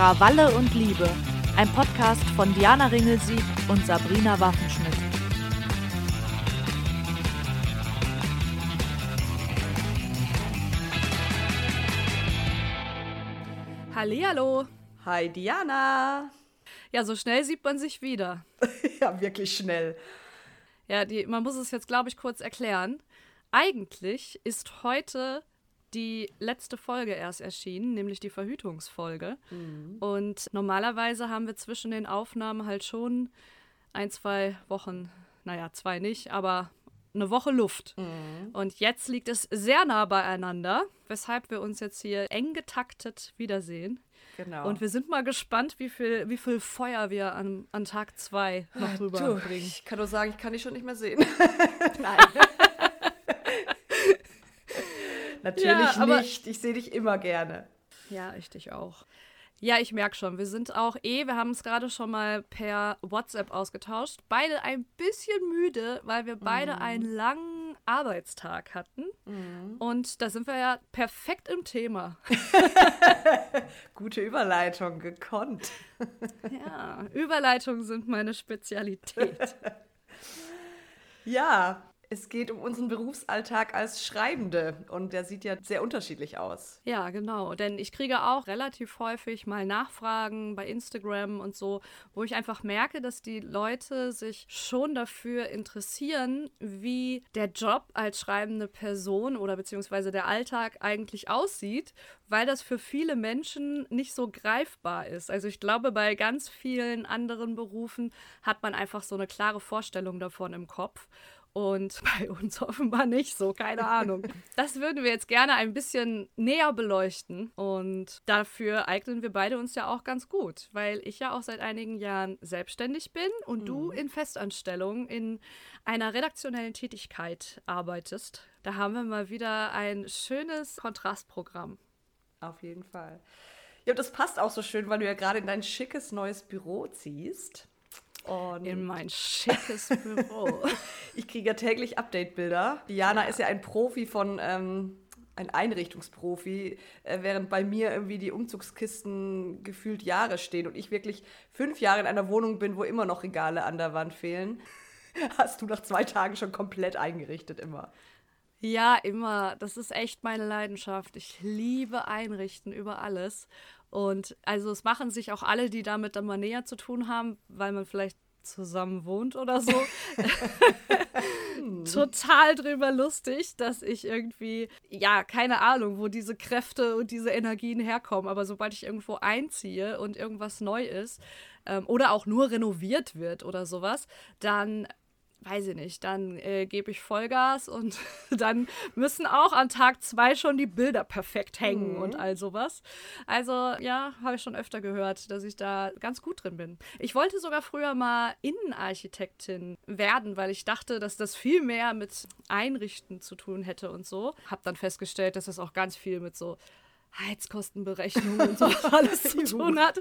Krawalle und Liebe, ein Podcast von Diana Ringelsieg und Sabrina Waffenschmidt. Hallihallo. Hi Diana. Ja, so schnell sieht man sich wieder. ja, wirklich schnell. Ja, die, man muss es jetzt, glaube ich, kurz erklären. Eigentlich ist heute die letzte Folge erst erschienen, nämlich die Verhütungsfolge. Mhm. Und normalerweise haben wir zwischen den Aufnahmen halt schon ein, zwei Wochen, naja, zwei nicht, aber eine Woche Luft. Mhm. Und jetzt liegt es sehr nah beieinander, weshalb wir uns jetzt hier eng getaktet wiedersehen. Genau. Und wir sind mal gespannt, wie viel, wie viel Feuer wir an, an Tag zwei noch rüberbringen. Ich kann nur sagen, ich kann dich schon nicht mehr sehen. Nein. Natürlich ja, nicht. Ich sehe dich immer gerne. Ja, ich dich auch. Ja, ich merke schon, wir sind auch eh, wir haben es gerade schon mal per WhatsApp ausgetauscht. Beide ein bisschen müde, weil wir beide mhm. einen langen Arbeitstag hatten. Mhm. Und da sind wir ja perfekt im Thema. Gute Überleitung, gekonnt. ja, Überleitungen sind meine Spezialität. ja, es geht um unseren Berufsalltag als Schreibende und der sieht ja sehr unterschiedlich aus. Ja, genau. Denn ich kriege auch relativ häufig mal Nachfragen bei Instagram und so, wo ich einfach merke, dass die Leute sich schon dafür interessieren, wie der Job als schreibende Person oder beziehungsweise der Alltag eigentlich aussieht, weil das für viele Menschen nicht so greifbar ist. Also ich glaube, bei ganz vielen anderen Berufen hat man einfach so eine klare Vorstellung davon im Kopf. Und bei uns offenbar nicht so, keine Ahnung. Das würden wir jetzt gerne ein bisschen näher beleuchten. Und dafür eignen wir beide uns ja auch ganz gut, weil ich ja auch seit einigen Jahren selbstständig bin und mhm. du in Festanstellung in einer redaktionellen Tätigkeit arbeitest. Da haben wir mal wieder ein schönes Kontrastprogramm. Auf jeden Fall. Ja, das passt auch so schön, weil du ja gerade in dein schickes neues Büro ziehst. Und in mein schickes Büro. ich kriege ja täglich Update-Bilder. Diana ja. ist ja ein Profi von, ähm, ein Einrichtungsprofi, äh, während bei mir irgendwie die Umzugskisten gefühlt Jahre stehen und ich wirklich fünf Jahre in einer Wohnung bin, wo immer noch Regale an der Wand fehlen. Hast du nach zwei Tagen schon komplett eingerichtet immer. Ja, immer. Das ist echt meine Leidenschaft. Ich liebe Einrichten über alles. Und also es machen sich auch alle, die damit dann mal näher zu tun haben, weil man vielleicht zusammen wohnt oder so. Total drüber lustig, dass ich irgendwie, ja, keine Ahnung, wo diese Kräfte und diese Energien herkommen. Aber sobald ich irgendwo einziehe und irgendwas neu ist ähm, oder auch nur renoviert wird oder sowas, dann weiß ich nicht, dann äh, gebe ich Vollgas und dann müssen auch an Tag zwei schon die Bilder perfekt hängen mhm. und all sowas. Also ja, habe ich schon öfter gehört, dass ich da ganz gut drin bin. Ich wollte sogar früher mal Innenarchitektin werden, weil ich dachte, dass das viel mehr mit Einrichten zu tun hätte und so. Habe dann festgestellt, dass das auch ganz viel mit so Heizkostenberechnung und so alles zu tun hat.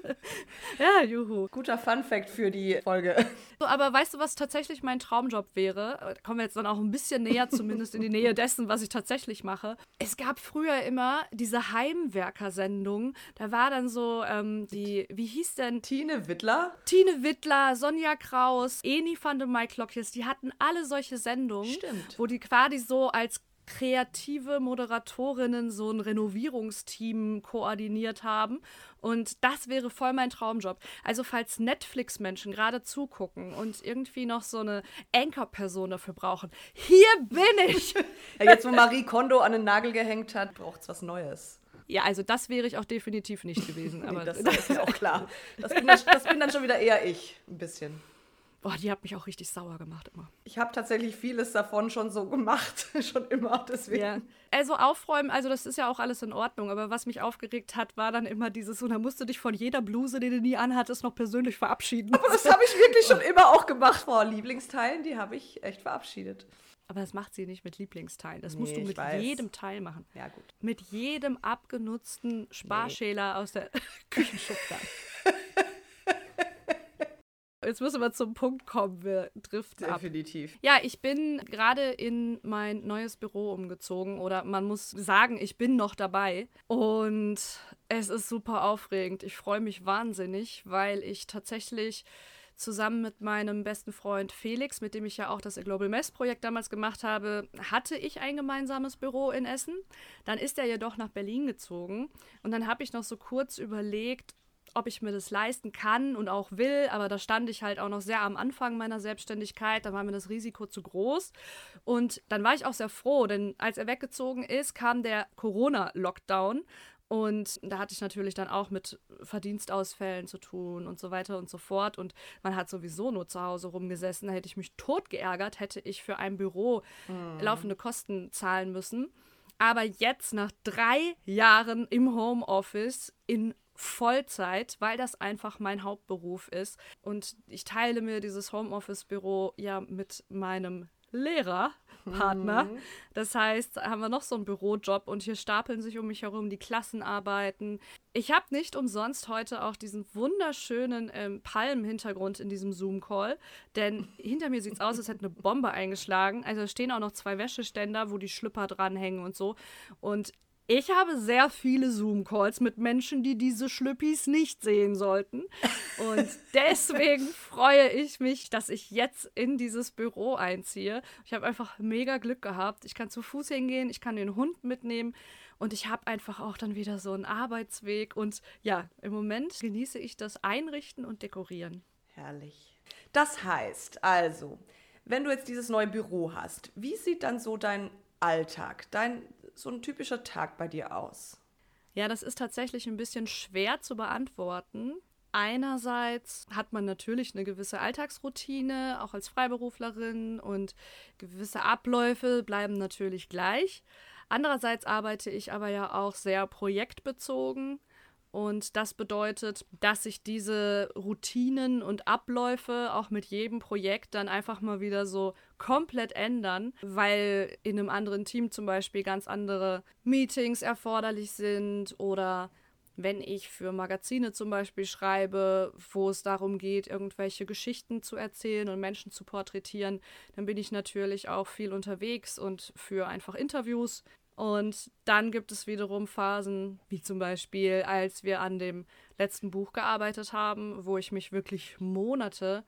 Ja, juhu. Guter Fun-Fact für die Folge. So, aber weißt du, was tatsächlich mein Traumjob wäre? Kommen wir jetzt dann auch ein bisschen näher, zumindest in die Nähe dessen, was ich tatsächlich mache. Es gab früher immer diese Heimwerker-Sendung. Da war dann so ähm, die, wie hieß denn? Tine Wittler? Tine Wittler, Sonja Kraus, Eni van de Maiklokjes, die hatten alle solche Sendungen. Stimmt. Wo die quasi so als kreative Moderatorinnen so ein Renovierungsteam koordiniert haben. Und das wäre voll mein Traumjob. Also falls Netflix-Menschen gerade zugucken und irgendwie noch so eine Anchor-Person dafür brauchen, hier bin ich. ja, jetzt, wo Marie Kondo an den Nagel gehängt hat, braucht es was Neues. Ja, also das wäre ich auch definitiv nicht gewesen. Aber nee, das, das ist mir auch klar. Das bin, das bin dann schon wieder eher ich, ein bisschen. Boah, die hat mich auch richtig sauer gemacht immer. Ich habe tatsächlich vieles davon schon so gemacht, schon immer, deswegen. Ja. Also aufräumen, also das ist ja auch alles in Ordnung, aber was mich aufgeregt hat, war dann immer dieses, und da musst du dich von jeder Bluse, die du nie anhattest, noch persönlich verabschieden. Aber das habe ich wirklich schon immer auch gemacht. Vor Lieblingsteilen, die habe ich echt verabschiedet. Aber das macht sie nicht mit Lieblingsteilen. Das nee, musst du mit jedem Teil machen. Ja, gut. Mit jedem abgenutzten Sparschäler nee. aus der Küchenschublade. Jetzt müssen wir zum Punkt kommen. Wir driften Definitiv. ab. Ja, ich bin gerade in mein neues Büro umgezogen oder man muss sagen, ich bin noch dabei. Und es ist super aufregend. Ich freue mich wahnsinnig, weil ich tatsächlich zusammen mit meinem besten Freund Felix, mit dem ich ja auch das Global Mess Projekt damals gemacht habe, hatte ich ein gemeinsames Büro in Essen. Dann ist er jedoch nach Berlin gezogen und dann habe ich noch so kurz überlegt, ob ich mir das leisten kann und auch will, aber da stand ich halt auch noch sehr am Anfang meiner Selbstständigkeit, da war mir das Risiko zu groß und dann war ich auch sehr froh, denn als er weggezogen ist, kam der Corona-Lockdown und da hatte ich natürlich dann auch mit Verdienstausfällen zu tun und so weiter und so fort. Und man hat sowieso nur zu Hause rumgesessen. Da hätte ich mich tot geärgert, hätte ich für ein Büro mhm. laufende Kosten zahlen müssen. Aber jetzt, nach drei Jahren im Homeoffice, in Vollzeit, weil das einfach mein Hauptberuf ist. Und ich teile mir dieses Homeoffice-Büro ja mit meinem Lehrerpartner. Mhm. Das heißt, haben wir noch so einen Bürojob und hier stapeln sich um mich herum die Klassenarbeiten. Ich habe nicht umsonst heute auch diesen wunderschönen ähm, Palmenhintergrund in diesem Zoom-Call, denn hinter mir sieht es aus, als hätte eine Bombe eingeschlagen. Also stehen auch noch zwei Wäscheständer, wo die Schlüpper dranhängen und so. Und ich habe sehr viele Zoom-Calls mit Menschen, die diese Schlüppis nicht sehen sollten. Und deswegen freue ich mich, dass ich jetzt in dieses Büro einziehe. Ich habe einfach mega Glück gehabt. Ich kann zu Fuß hingehen, ich kann den Hund mitnehmen und ich habe einfach auch dann wieder so einen Arbeitsweg. Und ja, im Moment genieße ich das Einrichten und Dekorieren. Herrlich. Das heißt also, wenn du jetzt dieses neue Büro hast, wie sieht dann so dein Alltag, dein so ein typischer Tag bei dir aus? Ja, das ist tatsächlich ein bisschen schwer zu beantworten. Einerseits hat man natürlich eine gewisse Alltagsroutine, auch als Freiberuflerin, und gewisse Abläufe bleiben natürlich gleich. Andererseits arbeite ich aber ja auch sehr projektbezogen. Und das bedeutet, dass sich diese Routinen und Abläufe auch mit jedem Projekt dann einfach mal wieder so komplett ändern, weil in einem anderen Team zum Beispiel ganz andere Meetings erforderlich sind oder wenn ich für Magazine zum Beispiel schreibe, wo es darum geht, irgendwelche Geschichten zu erzählen und Menschen zu porträtieren, dann bin ich natürlich auch viel unterwegs und für einfach Interviews und dann gibt es wiederum Phasen, wie zum Beispiel, als wir an dem letzten Buch gearbeitet haben, wo ich mich wirklich Monate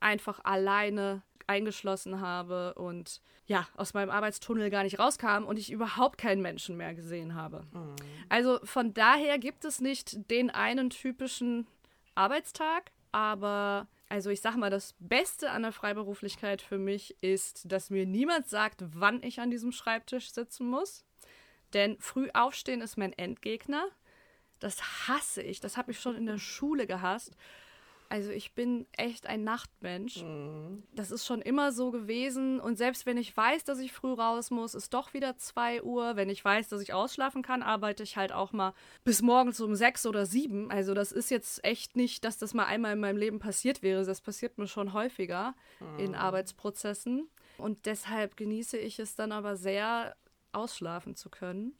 einfach alleine eingeschlossen habe und ja, aus meinem Arbeitstunnel gar nicht rauskam und ich überhaupt keinen Menschen mehr gesehen habe. Mhm. Also von daher gibt es nicht den einen typischen Arbeitstag, aber also ich sag mal, das Beste an der Freiberuflichkeit für mich ist, dass mir niemand sagt, wann ich an diesem Schreibtisch sitzen muss. Denn früh aufstehen ist mein Endgegner. Das hasse ich. Das habe ich schon in der Schule gehasst. Also ich bin echt ein Nachtmensch. Mhm. Das ist schon immer so gewesen. Und selbst wenn ich weiß, dass ich früh raus muss, ist doch wieder 2 Uhr. Wenn ich weiß, dass ich ausschlafen kann, arbeite ich halt auch mal bis morgens um 6 oder 7. Also das ist jetzt echt nicht, dass das mal einmal in meinem Leben passiert wäre. Das passiert mir schon häufiger mhm. in Arbeitsprozessen. Und deshalb genieße ich es dann aber sehr, ausschlafen zu können.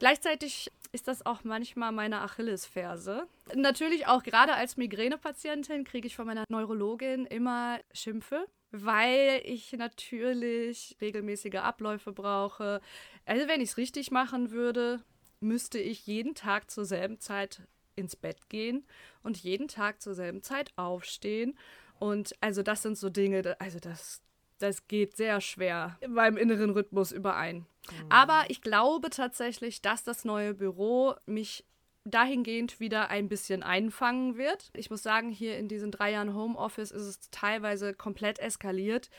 Gleichzeitig ist das auch manchmal meine Achillesferse. Natürlich auch gerade als Migränepatientin kriege ich von meiner Neurologin immer Schimpfe, weil ich natürlich regelmäßige Abläufe brauche. Also wenn ich es richtig machen würde, müsste ich jeden Tag zur selben Zeit ins Bett gehen und jeden Tag zur selben Zeit aufstehen. Und also das sind so Dinge, also das, das geht sehr schwer in meinem inneren Rhythmus überein. Mhm. Aber ich glaube tatsächlich, dass das neue Büro mich dahingehend wieder ein bisschen einfangen wird. Ich muss sagen, hier in diesen drei Jahren Homeoffice ist es teilweise komplett eskaliert,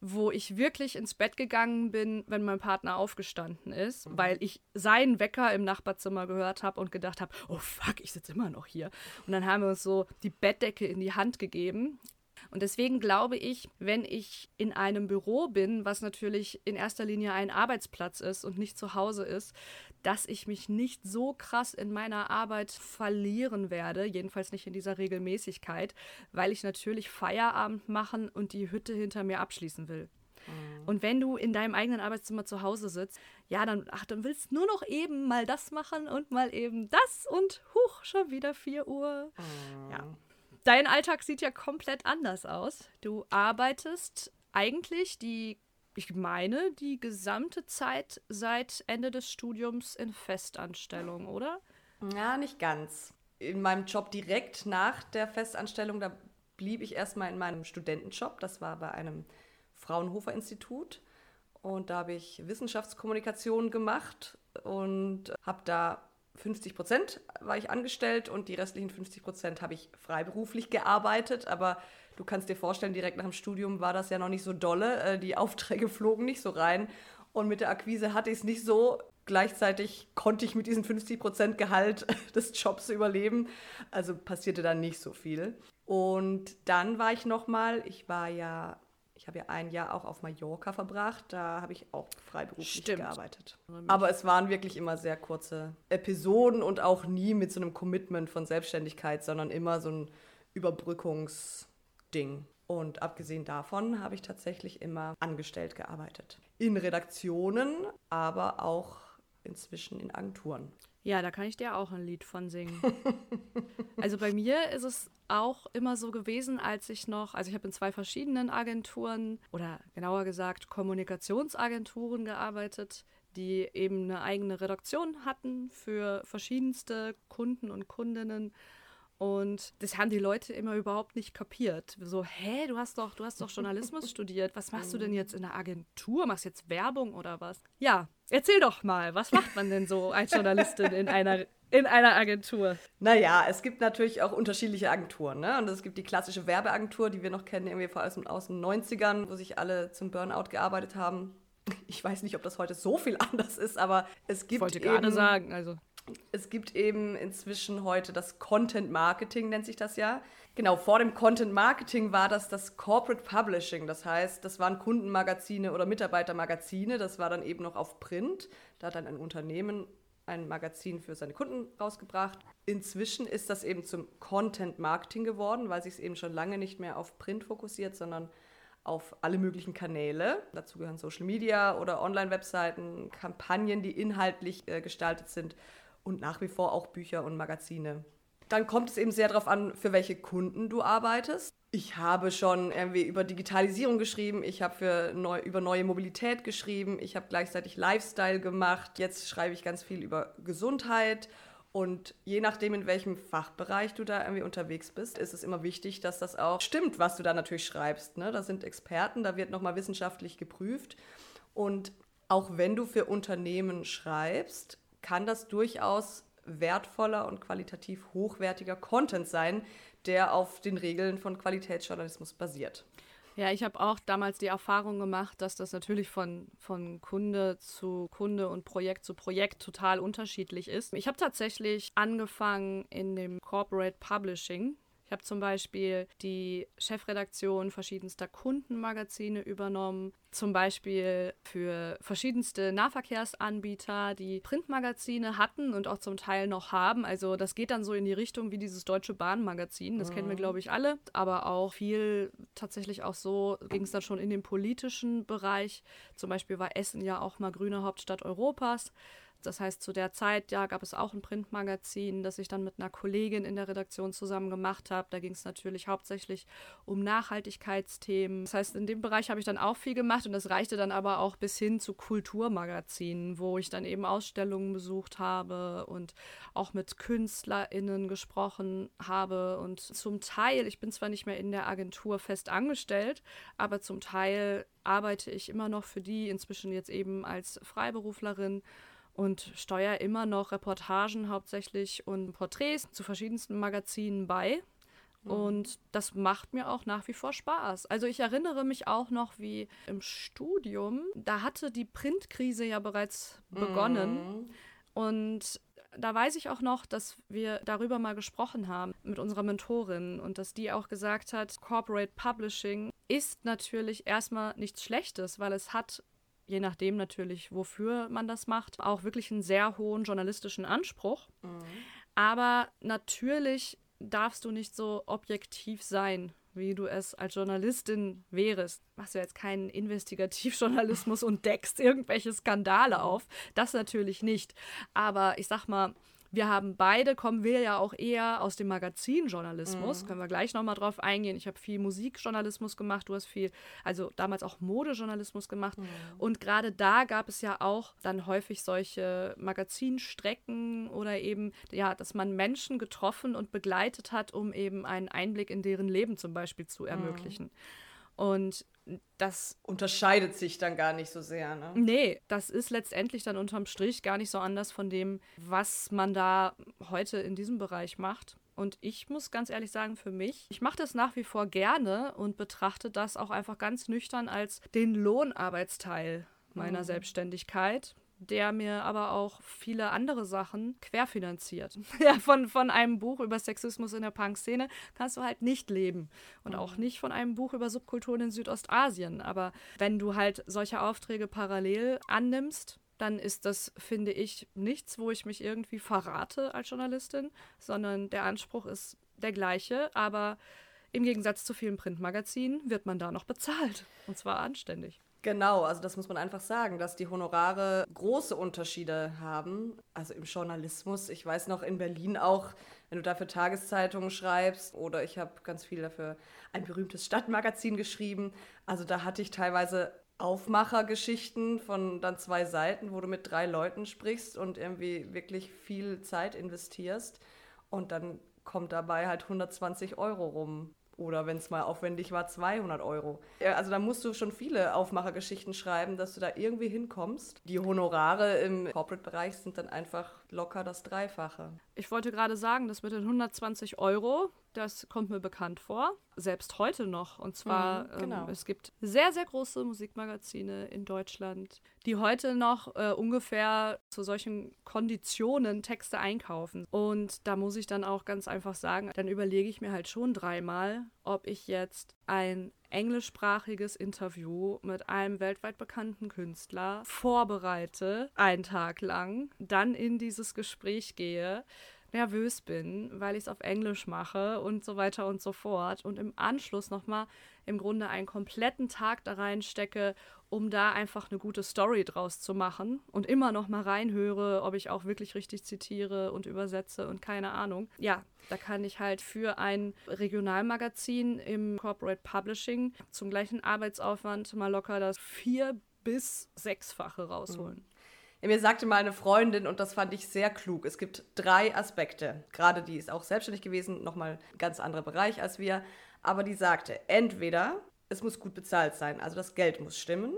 wo ich wirklich ins Bett gegangen bin, wenn mein Partner aufgestanden ist, mhm. weil ich seinen Wecker im Nachbarzimmer gehört habe und gedacht habe, oh fuck, ich sitze immer noch hier. Und dann haben wir uns so die Bettdecke in die Hand gegeben und deswegen glaube ich, wenn ich in einem Büro bin, was natürlich in erster Linie ein Arbeitsplatz ist und nicht zu Hause ist, dass ich mich nicht so krass in meiner Arbeit verlieren werde, jedenfalls nicht in dieser Regelmäßigkeit, weil ich natürlich Feierabend machen und die Hütte hinter mir abschließen will. Mhm. Und wenn du in deinem eigenen Arbeitszimmer zu Hause sitzt, ja, dann, ach, dann willst du nur noch eben mal das machen und mal eben das und huch, schon wieder 4 Uhr. Mhm. Ja dein Alltag sieht ja komplett anders aus. Du arbeitest eigentlich die, ich meine, die gesamte Zeit seit Ende des Studiums in Festanstellung, oder? Ja, nicht ganz. In meinem Job direkt nach der Festanstellung, da blieb ich erstmal in meinem Studentenjob. Das war bei einem Fraunhofer Institut. Und da habe ich Wissenschaftskommunikation gemacht und habe da 50 Prozent war ich angestellt und die restlichen 50 Prozent habe ich freiberuflich gearbeitet. Aber du kannst dir vorstellen, direkt nach dem Studium war das ja noch nicht so dolle. Äh, die Aufträge flogen nicht so rein. Und mit der Akquise hatte ich es nicht so. Gleichzeitig konnte ich mit diesem 50 Prozent Gehalt des Jobs überleben. Also passierte dann nicht so viel. Und dann war ich nochmal, ich war ja ich habe ja ein Jahr auch auf Mallorca verbracht. Da habe ich auch freiberuflich Stimmt. gearbeitet. Aber es waren wirklich immer sehr kurze Episoden und auch nie mit so einem Commitment von Selbstständigkeit, sondern immer so ein Überbrückungsding. Und abgesehen davon habe ich tatsächlich immer angestellt gearbeitet. In Redaktionen, aber auch inzwischen in Agenturen. Ja, da kann ich dir auch ein Lied von singen. also bei mir ist es auch immer so gewesen, als ich noch, also ich habe in zwei verschiedenen Agenturen oder genauer gesagt Kommunikationsagenturen gearbeitet, die eben eine eigene Redaktion hatten für verschiedenste Kunden und Kundinnen. Und das haben die Leute immer überhaupt nicht kapiert. So, hä, du hast doch, du hast doch Journalismus studiert. Was machst du denn jetzt in der Agentur? Machst du jetzt Werbung oder was? Ja, erzähl doch mal, was macht man denn so als Journalistin in einer in einer Agentur? Naja, es gibt natürlich auch unterschiedliche Agenturen. Ne? Und es gibt die klassische Werbeagentur, die wir noch kennen, irgendwie vor allem aus den 90ern, wo sich alle zum Burnout gearbeitet haben. Ich weiß nicht, ob das heute so viel anders ist, aber es gibt. Ich wollte eben, gerade sagen, also. Es gibt eben inzwischen heute das Content Marketing, nennt sich das ja. Genau, vor dem Content Marketing war das das Corporate Publishing. Das heißt, das waren Kundenmagazine oder Mitarbeitermagazine. Das war dann eben noch auf Print. Da hat dann ein Unternehmen ein Magazin für seine Kunden rausgebracht. Inzwischen ist das eben zum Content Marketing geworden, weil sich es eben schon lange nicht mehr auf Print fokussiert, sondern auf alle möglichen Kanäle. Dazu gehören Social Media oder Online-Webseiten, Kampagnen, die inhaltlich äh, gestaltet sind und nach wie vor auch Bücher und Magazine. Dann kommt es eben sehr darauf an, für welche Kunden du arbeitest. Ich habe schon irgendwie über Digitalisierung geschrieben, ich habe für neu, über neue Mobilität geschrieben, ich habe gleichzeitig Lifestyle gemacht. Jetzt schreibe ich ganz viel über Gesundheit und je nachdem, in welchem Fachbereich du da irgendwie unterwegs bist, ist es immer wichtig, dass das auch stimmt, was du da natürlich schreibst. Ne? Da sind Experten, da wird nochmal wissenschaftlich geprüft. Und auch wenn du für Unternehmen schreibst, kann das durchaus wertvoller und qualitativ hochwertiger Content sein, der auf den Regeln von Qualitätsjournalismus basiert. Ja, ich habe auch damals die Erfahrung gemacht, dass das natürlich von, von Kunde zu Kunde und Projekt zu Projekt total unterschiedlich ist. Ich habe tatsächlich angefangen in dem Corporate Publishing ich habe zum Beispiel die Chefredaktion verschiedenster Kundenmagazine übernommen, zum Beispiel für verschiedenste Nahverkehrsanbieter, die Printmagazine hatten und auch zum Teil noch haben. Also das geht dann so in die Richtung wie dieses Deutsche Bahnmagazin, das mhm. kennen wir, mhm. glaube ich, alle, aber auch viel tatsächlich auch so ging es dann schon in den politischen Bereich. Zum Beispiel war Essen ja auch mal grüne Hauptstadt Europas. Das heißt, zu der Zeit, ja, gab es auch ein Printmagazin, das ich dann mit einer Kollegin in der Redaktion zusammen gemacht habe. Da ging es natürlich hauptsächlich um Nachhaltigkeitsthemen. Das heißt, in dem Bereich habe ich dann auch viel gemacht und das reichte dann aber auch bis hin zu Kulturmagazinen, wo ich dann eben Ausstellungen besucht habe und auch mit KünstlerInnen gesprochen habe. Und zum Teil, ich bin zwar nicht mehr in der Agentur fest angestellt, aber zum Teil arbeite ich immer noch für die, inzwischen jetzt eben als Freiberuflerin und steuere immer noch Reportagen hauptsächlich und Porträts zu verschiedensten Magazinen bei. Mhm. Und das macht mir auch nach wie vor Spaß. Also ich erinnere mich auch noch, wie im Studium, da hatte die Printkrise ja bereits begonnen. Mhm. Und da weiß ich auch noch, dass wir darüber mal gesprochen haben mit unserer Mentorin und dass die auch gesagt hat, Corporate Publishing ist natürlich erstmal nichts Schlechtes, weil es hat je nachdem natürlich, wofür man das macht, auch wirklich einen sehr hohen journalistischen Anspruch. Mhm. Aber natürlich darfst du nicht so objektiv sein, wie du es als Journalistin wärest. Machst du jetzt keinen Investigativjournalismus und deckst irgendwelche Skandale auf. Das natürlich nicht. Aber ich sag mal, Wir haben beide, kommen wir ja auch eher aus dem Magazinjournalismus. Mhm. Können wir gleich nochmal drauf eingehen. Ich habe viel Musikjournalismus gemacht, du hast viel, also damals auch Modejournalismus gemacht. Mhm. Und gerade da gab es ja auch dann häufig solche Magazinstrecken oder eben, ja, dass man Menschen getroffen und begleitet hat, um eben einen Einblick in deren Leben zum Beispiel zu mhm. ermöglichen. Mhm. Und das unterscheidet sich dann gar nicht so sehr, ne? Nee, das ist letztendlich dann unterm Strich gar nicht so anders von dem, was man da heute in diesem Bereich macht. Und ich muss ganz ehrlich sagen, für mich, ich mache das nach wie vor gerne und betrachte das auch einfach ganz nüchtern als den Lohnarbeitsteil meiner mhm. Selbstständigkeit der mir aber auch viele andere Sachen querfinanziert. ja, von, von einem Buch über Sexismus in der Punk-Szene kannst du halt nicht leben. Und auch mhm. nicht von einem Buch über Subkulturen in Südostasien. Aber wenn du halt solche Aufträge parallel annimmst, dann ist das, finde ich, nichts, wo ich mich irgendwie verrate als Journalistin, sondern der Anspruch ist der gleiche, aber im Gegensatz zu vielen Printmagazinen wird man da noch bezahlt. Und zwar anständig. Genau, also das muss man einfach sagen, dass die Honorare große Unterschiede haben. Also im Journalismus, ich weiß noch in Berlin auch, wenn du dafür Tageszeitungen schreibst oder ich habe ganz viel dafür ein berühmtes Stadtmagazin geschrieben. Also da hatte ich teilweise Aufmachergeschichten von dann zwei Seiten, wo du mit drei Leuten sprichst und irgendwie wirklich viel Zeit investierst und dann kommt dabei halt 120 Euro rum. Oder wenn es mal aufwendig war, 200 Euro. Also da musst du schon viele Aufmachergeschichten schreiben, dass du da irgendwie hinkommst. Die Honorare im Corporate-Bereich sind dann einfach locker das Dreifache. Ich wollte gerade sagen, das mit den 120 Euro, das kommt mir bekannt vor. Selbst heute noch. Und zwar, mhm, genau. ähm, es gibt sehr, sehr große Musikmagazine in Deutschland, die heute noch äh, ungefähr zu solchen Konditionen Texte einkaufen. Und da muss ich dann auch ganz einfach sagen, dann überlege ich mir halt schon dreimal, ob ich jetzt ein englischsprachiges Interview mit einem weltweit bekannten Künstler vorbereite, einen Tag lang, dann in dieses Gespräch gehe, nervös bin, weil ich es auf Englisch mache und so weiter und so fort und im Anschluss nochmal im Grunde einen kompletten Tag da reinstecke, um da einfach eine gute Story draus zu machen und immer noch mal reinhöre, ob ich auch wirklich richtig zitiere und übersetze und keine Ahnung. Ja, da kann ich halt für ein Regionalmagazin im Corporate Publishing zum gleichen Arbeitsaufwand mal locker das vier bis sechsfache rausholen. Mir sagte mal eine Freundin, und das fand ich sehr klug, es gibt drei Aspekte. Gerade die ist auch selbstständig gewesen, nochmal ein ganz anderer Bereich als wir. Aber die sagte, entweder es muss gut bezahlt sein, also das Geld muss stimmen.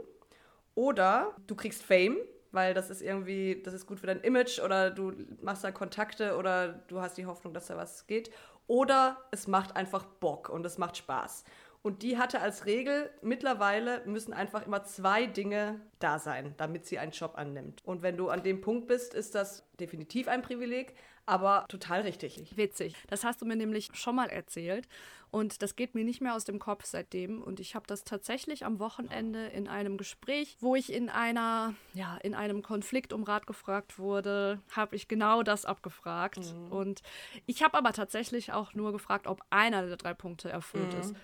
Oder du kriegst Fame, weil das ist irgendwie, das ist gut für dein Image oder du machst da Kontakte oder du hast die Hoffnung, dass da was geht. Oder es macht einfach Bock und es macht Spaß. Und die hatte als Regel, mittlerweile müssen einfach immer zwei Dinge da sein, damit sie einen Job annimmt. Und wenn du an dem Punkt bist, ist das definitiv ein Privileg, aber total richtig. Witzig. Das hast du mir nämlich schon mal erzählt. Und das geht mir nicht mehr aus dem Kopf seitdem. Und ich habe das tatsächlich am Wochenende in einem Gespräch, wo ich in einer, ja, in einem Konflikt um Rat gefragt wurde, habe ich genau das abgefragt. Mhm. Und ich habe aber tatsächlich auch nur gefragt, ob einer der drei Punkte erfüllt mhm. ist.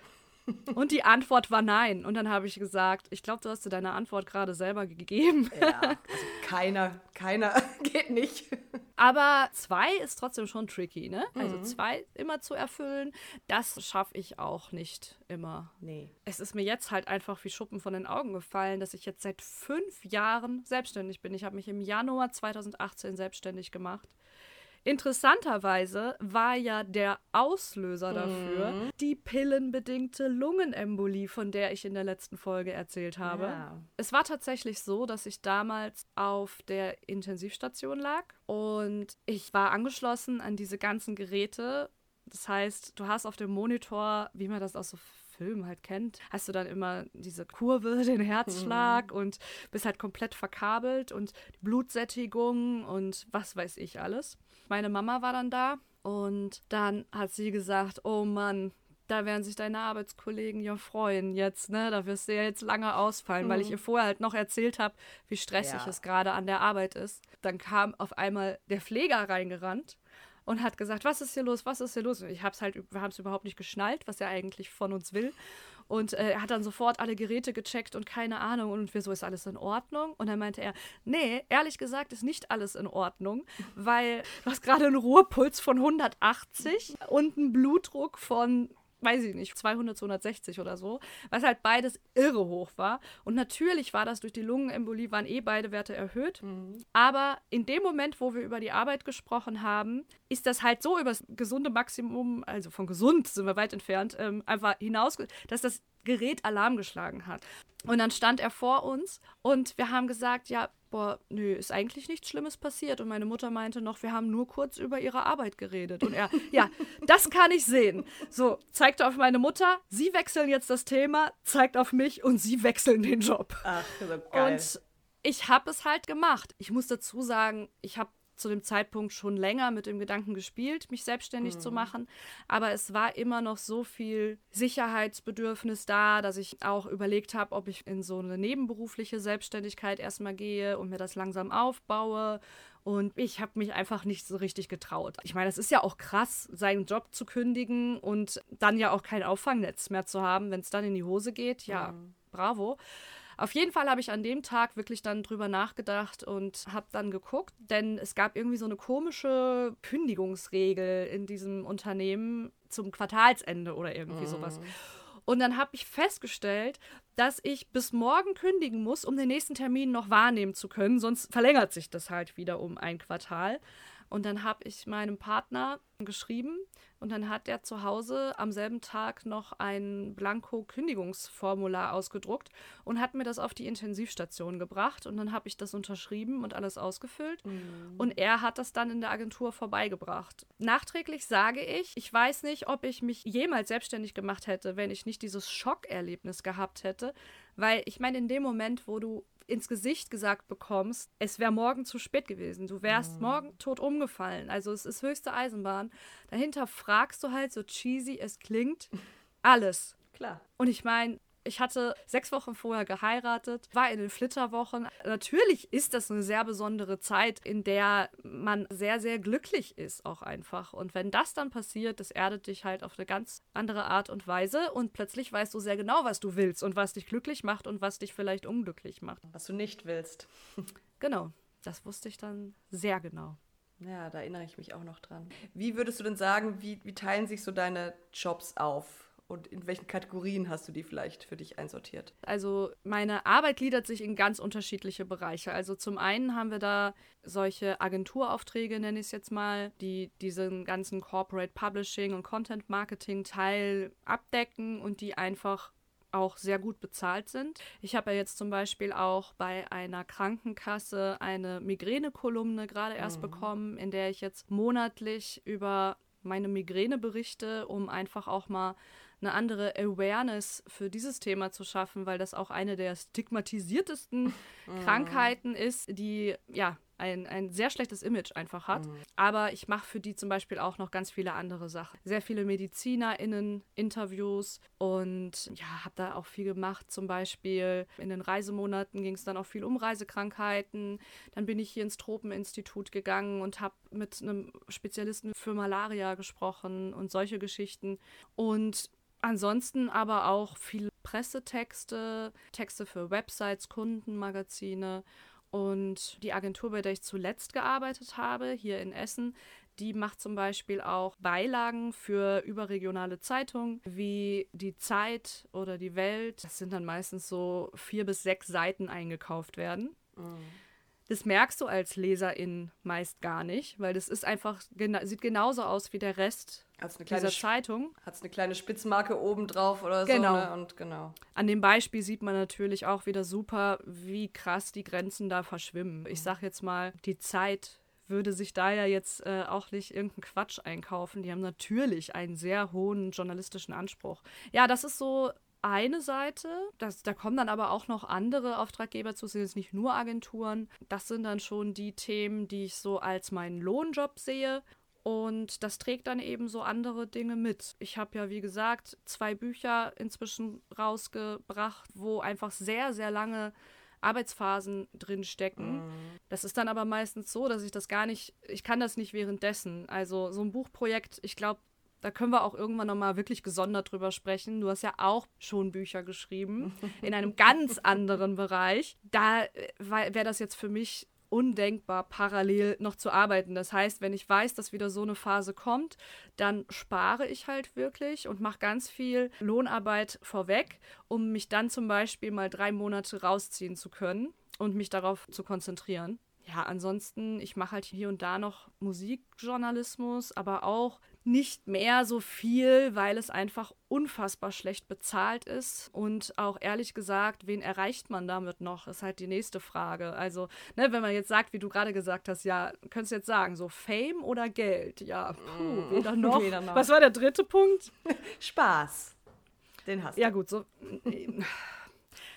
Und die Antwort war nein. Und dann habe ich gesagt, ich glaube, du hast dir deine Antwort gerade selber gegeben. Ja, also keiner, keiner geht nicht. Aber zwei ist trotzdem schon tricky, ne? Also mhm. zwei immer zu erfüllen, das schaffe ich auch nicht immer. Nee. Es ist mir jetzt halt einfach wie Schuppen von den Augen gefallen, dass ich jetzt seit fünf Jahren selbstständig bin. Ich habe mich im Januar 2018 selbstständig gemacht. Interessanterweise war ja der Auslöser dafür mhm. die pillenbedingte Lungenembolie, von der ich in der letzten Folge erzählt habe. Ja. Es war tatsächlich so, dass ich damals auf der Intensivstation lag und ich war angeschlossen an diese ganzen Geräte. Das heißt, du hast auf dem Monitor, wie man das aus so Filmen halt kennt, hast du dann immer diese Kurve, den Herzschlag mhm. und bist halt komplett verkabelt und Blutsättigung und was weiß ich alles. Meine Mama war dann da und dann hat sie gesagt, oh Mann, da werden sich deine Arbeitskollegen ja freuen jetzt, ne? Da wirst du ja jetzt lange ausfallen, mhm. weil ich mhm. ihr vorher halt noch erzählt habe, wie stressig ja. es gerade an der Arbeit ist. Dann kam auf einmal der Pfleger reingerannt und hat gesagt, was ist hier los, was ist hier los? Und ich hab's halt, wir haben es überhaupt nicht geschnallt, was er eigentlich von uns will. Und äh, er hat dann sofort alle Geräte gecheckt und keine Ahnung. Und wir so, ist alles in Ordnung? Und dann meinte er, nee, ehrlich gesagt ist nicht alles in Ordnung, weil du hast gerade einen Ruhepuls von 180 und einen Blutdruck von weiß ich nicht, 200, 260 oder so, was halt beides irre hoch war. Und natürlich war das durch die Lungenembolie, waren eh beide Werte erhöht. Mhm. Aber in dem Moment, wo wir über die Arbeit gesprochen haben, ist das halt so über das gesunde Maximum, also von gesund sind wir weit entfernt, ähm, einfach hinaus, dass das Gerät Alarm geschlagen hat. Und dann stand er vor uns und wir haben gesagt, ja, boah, nö, ist eigentlich nichts Schlimmes passiert. Und meine Mutter meinte noch, wir haben nur kurz über ihre Arbeit geredet. Und er, ja, das kann ich sehen. So, zeigte auf meine Mutter, sie wechseln jetzt das Thema, zeigt auf mich und sie wechseln den Job. Ach, so geil. Und ich habe es halt gemacht. Ich muss dazu sagen, ich habe zu dem Zeitpunkt schon länger mit dem Gedanken gespielt, mich selbstständig mhm. zu machen. Aber es war immer noch so viel Sicherheitsbedürfnis da, dass ich auch überlegt habe, ob ich in so eine nebenberufliche Selbstständigkeit erstmal gehe und mir das langsam aufbaue. Und ich habe mich einfach nicht so richtig getraut. Ich meine, es ist ja auch krass, seinen Job zu kündigen und dann ja auch kein Auffangnetz mehr zu haben, wenn es dann in die Hose geht. Ja, mhm. bravo. Auf jeden Fall habe ich an dem Tag wirklich dann drüber nachgedacht und habe dann geguckt, denn es gab irgendwie so eine komische Kündigungsregel in diesem Unternehmen zum Quartalsende oder irgendwie mhm. sowas. Und dann habe ich festgestellt, dass ich bis morgen kündigen muss, um den nächsten Termin noch wahrnehmen zu können. Sonst verlängert sich das halt wieder um ein Quartal. Und dann habe ich meinem Partner geschrieben und dann hat er zu Hause am selben Tag noch ein Blanko-Kündigungsformular ausgedruckt und hat mir das auf die Intensivstation gebracht. Und dann habe ich das unterschrieben und alles ausgefüllt. Mhm. Und er hat das dann in der Agentur vorbeigebracht. Nachträglich sage ich, ich weiß nicht, ob ich mich jemals selbstständig gemacht hätte, wenn ich nicht dieses Schockerlebnis gehabt hätte. Weil ich meine, in dem Moment, wo du ins Gesicht gesagt bekommst, es wäre morgen zu spät gewesen. Du wärst mhm. morgen tot umgefallen. Also es ist höchste Eisenbahn. Dahinter fragst du halt, so cheesy es klingt, alles. Klar. Und ich meine, ich hatte sechs Wochen vorher geheiratet, war in den Flitterwochen. Natürlich ist das eine sehr besondere Zeit, in der man sehr, sehr glücklich ist, auch einfach. Und wenn das dann passiert, das erdet dich halt auf eine ganz andere Art und Weise und plötzlich weißt du sehr genau, was du willst und was dich glücklich macht und was dich vielleicht unglücklich macht. Was du nicht willst. genau, das wusste ich dann sehr genau. Ja, da erinnere ich mich auch noch dran. Wie würdest du denn sagen, wie, wie teilen sich so deine Jobs auf? Und in welchen Kategorien hast du die vielleicht für dich einsortiert? Also meine Arbeit gliedert sich in ganz unterschiedliche Bereiche. Also zum einen haben wir da solche Agenturaufträge, nenne ich es jetzt mal, die diesen ganzen Corporate Publishing und Content Marketing Teil abdecken und die einfach auch sehr gut bezahlt sind. Ich habe ja jetzt zum Beispiel auch bei einer Krankenkasse eine Migräne-Kolumne gerade erst mhm. bekommen, in der ich jetzt monatlich über meine Migräne berichte, um einfach auch mal eine andere Awareness für dieses Thema zu schaffen, weil das auch eine der stigmatisiertesten mhm. Krankheiten ist, die ja ein, ein sehr schlechtes Image einfach hat. Mhm. Aber ich mache für die zum Beispiel auch noch ganz viele andere Sachen. Sehr viele MedizinerInnen, Interviews und ja, habe da auch viel gemacht. Zum Beispiel in den Reisemonaten ging es dann auch viel um Reisekrankheiten. Dann bin ich hier ins Tropeninstitut gegangen und habe mit einem Spezialisten für Malaria gesprochen und solche Geschichten. Und Ansonsten aber auch viele Pressetexte, Texte für Websites, Kundenmagazine und die Agentur, bei der ich zuletzt gearbeitet habe, hier in Essen, die macht zum Beispiel auch Beilagen für überregionale Zeitungen wie die Zeit oder die Welt. Das sind dann meistens so vier bis sechs Seiten eingekauft werden. Mhm. Das merkst du als Leserin meist gar nicht, weil das ist einfach, sieht genauso aus wie der Rest Hat's eine kleine dieser Zeitung. Hat es eine kleine Spitzmarke oben drauf oder genau. so. Ne? Und genau. An dem Beispiel sieht man natürlich auch wieder super, wie krass die Grenzen da verschwimmen. Ich sag jetzt mal, die Zeit würde sich da ja jetzt äh, auch nicht irgendeinen Quatsch einkaufen. Die haben natürlich einen sehr hohen journalistischen Anspruch. Ja, das ist so eine Seite. Das, da kommen dann aber auch noch andere Auftraggeber zu, sind jetzt nicht nur Agenturen. Das sind dann schon die Themen, die ich so als meinen Lohnjob sehe. Und das trägt dann eben so andere Dinge mit. Ich habe ja, wie gesagt, zwei Bücher inzwischen rausgebracht, wo einfach sehr, sehr lange Arbeitsphasen drin stecken. Mhm. Das ist dann aber meistens so, dass ich das gar nicht, ich kann das nicht währenddessen. Also so ein Buchprojekt, ich glaube, Da können wir auch irgendwann nochmal wirklich gesondert drüber sprechen. Du hast ja auch schon Bücher geschrieben in einem ganz anderen Bereich. Da äh, wäre das jetzt für mich undenkbar, parallel noch zu arbeiten. Das heißt, wenn ich weiß, dass wieder so eine Phase kommt, dann spare ich halt wirklich und mache ganz viel Lohnarbeit vorweg, um mich dann zum Beispiel mal drei Monate rausziehen zu können und mich darauf zu konzentrieren. Ja, ansonsten, ich mache halt hier und da noch Musikjournalismus, aber auch nicht mehr so viel, weil es einfach unfassbar schlecht bezahlt ist. Und auch ehrlich gesagt, wen erreicht man damit noch, ist halt die nächste Frage. Also, ne, wenn man jetzt sagt, wie du gerade gesagt hast, ja, könntest du jetzt sagen, so Fame oder Geld? Ja, puh, mm, weder noch. weder noch. Was war der dritte Punkt? Spaß. Den hast du. Ja, gut, so.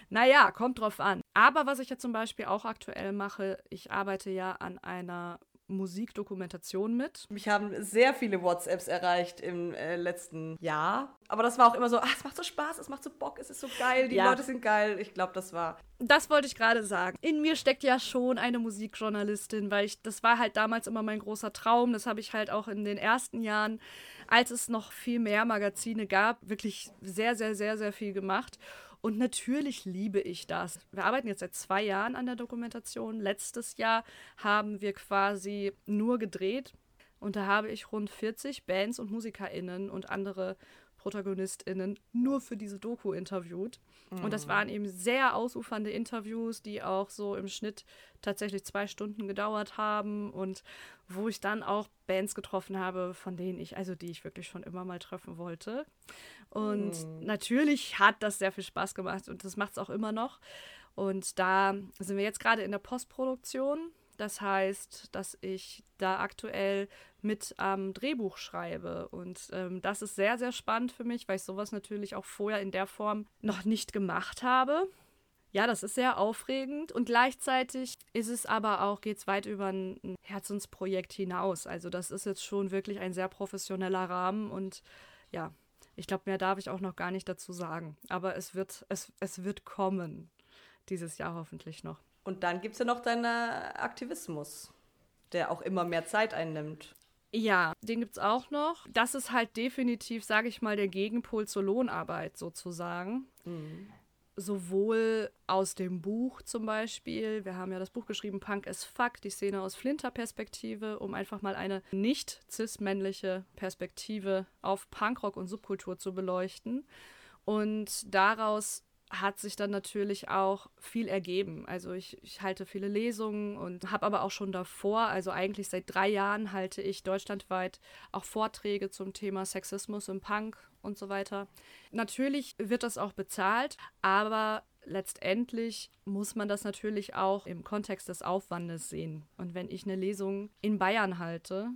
Naja, kommt drauf an. Aber was ich ja zum Beispiel auch aktuell mache, ich arbeite ja an einer Musikdokumentation mit. Mich haben sehr viele WhatsApps erreicht im äh, letzten Jahr. Aber das war auch immer so, ach, es macht so Spaß, es macht so Bock, es ist so geil, die ja. Leute sind geil. Ich glaube, das war. Das wollte ich gerade sagen. In mir steckt ja schon eine Musikjournalistin, weil ich, das war halt damals immer mein großer Traum. Das habe ich halt auch in den ersten Jahren, als es noch viel mehr Magazine gab, wirklich sehr, sehr, sehr, sehr viel gemacht. Und natürlich liebe ich das. Wir arbeiten jetzt seit zwei Jahren an der Dokumentation. Letztes Jahr haben wir quasi nur gedreht. Und da habe ich rund 40 Bands und MusikerInnen und andere ProtagonistInnen nur für diese Doku interviewt. Mhm. Und das mhm. waren eben sehr ausufernde Interviews, die auch so im Schnitt tatsächlich zwei Stunden gedauert haben und wo ich dann auch Bands getroffen habe, von denen ich, also die ich wirklich schon immer mal treffen wollte. Und mhm. natürlich hat das sehr viel Spaß gemacht und das macht es auch immer noch. Und da sind wir jetzt gerade in der Postproduktion. Das heißt, dass ich da aktuell mit am ähm, Drehbuch schreibe. Und ähm, das ist sehr, sehr spannend für mich, weil ich sowas natürlich auch vorher in der Form noch nicht gemacht habe. Ja, das ist sehr aufregend und gleichzeitig ist es aber auch, geht es weit über ein Herzensprojekt hinaus. Also das ist jetzt schon wirklich ein sehr professioneller Rahmen und ja, ich glaube, mehr darf ich auch noch gar nicht dazu sagen. Aber es wird, es, es wird kommen. Dieses Jahr hoffentlich noch. Und dann gibt es ja noch deinen Aktivismus, der auch immer mehr Zeit einnimmt. Ja, den gibt es auch noch. Das ist halt definitiv, sage ich mal, der Gegenpol zur Lohnarbeit sozusagen. Mhm sowohl aus dem Buch zum Beispiel, wir haben ja das Buch geschrieben, Punk as Fuck, die Szene aus Flinter-Perspektive, um einfach mal eine nicht cis-männliche Perspektive auf Punkrock und Subkultur zu beleuchten. Und daraus hat sich dann natürlich auch viel ergeben. Also ich, ich halte viele Lesungen und habe aber auch schon davor, also eigentlich seit drei Jahren halte ich deutschlandweit auch Vorträge zum Thema Sexismus im Punk und so weiter. Natürlich wird das auch bezahlt, aber letztendlich muss man das natürlich auch im Kontext des Aufwandes sehen. Und wenn ich eine Lesung in Bayern halte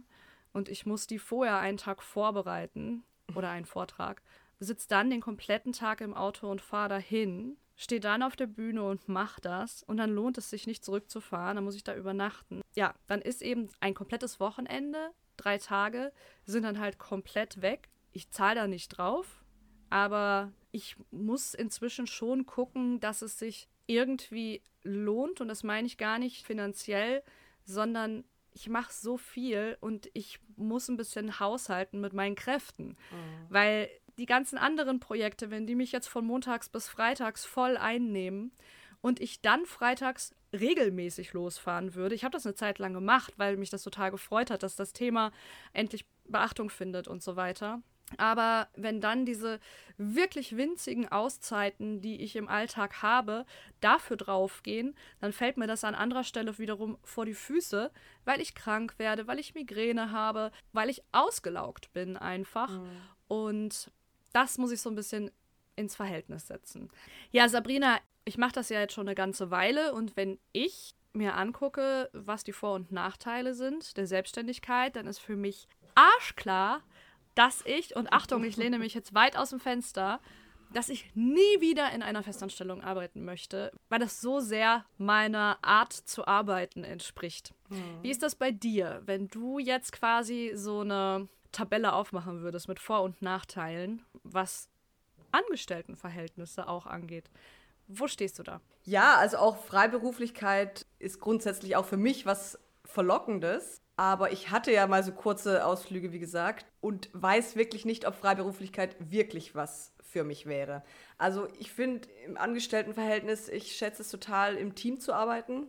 und ich muss die vorher einen Tag vorbereiten oder einen Vortrag, sitze dann den kompletten Tag im Auto und fahre dahin, stehe dann auf der Bühne und mache das und dann lohnt es sich nicht zurückzufahren, dann muss ich da übernachten. Ja, dann ist eben ein komplettes Wochenende, drei Tage sind dann halt komplett weg ich zahle da nicht drauf, aber ich muss inzwischen schon gucken, dass es sich irgendwie lohnt und das meine ich gar nicht finanziell, sondern ich mache so viel und ich muss ein bisschen haushalten mit meinen Kräften, mhm. weil die ganzen anderen Projekte, wenn die mich jetzt von montags bis freitags voll einnehmen und ich dann freitags regelmäßig losfahren würde. Ich habe das eine Zeit lang gemacht, weil mich das total gefreut hat, dass das Thema endlich Beachtung findet und so weiter. Aber wenn dann diese wirklich winzigen Auszeiten, die ich im Alltag habe, dafür draufgehen, dann fällt mir das an anderer Stelle wiederum vor die Füße, weil ich krank werde, weil ich Migräne habe, weil ich ausgelaugt bin einfach. Mhm. Und das muss ich so ein bisschen ins Verhältnis setzen. Ja, Sabrina, ich mache das ja jetzt schon eine ganze Weile und wenn ich mir angucke, was die Vor- und Nachteile sind der Selbstständigkeit, dann ist für mich arschklar, dass ich, und Achtung, ich lehne mich jetzt weit aus dem Fenster, dass ich nie wieder in einer Festanstellung arbeiten möchte, weil das so sehr meiner Art zu arbeiten entspricht. Mhm. Wie ist das bei dir, wenn du jetzt quasi so eine Tabelle aufmachen würdest mit Vor- und Nachteilen, was Angestelltenverhältnisse auch angeht? Wo stehst du da? Ja, also auch Freiberuflichkeit ist grundsätzlich auch für mich was Verlockendes. Aber ich hatte ja mal so kurze Ausflüge, wie gesagt, und weiß wirklich nicht, ob Freiberuflichkeit wirklich was für mich wäre. Also ich finde im Angestelltenverhältnis, ich schätze es total, im Team zu arbeiten.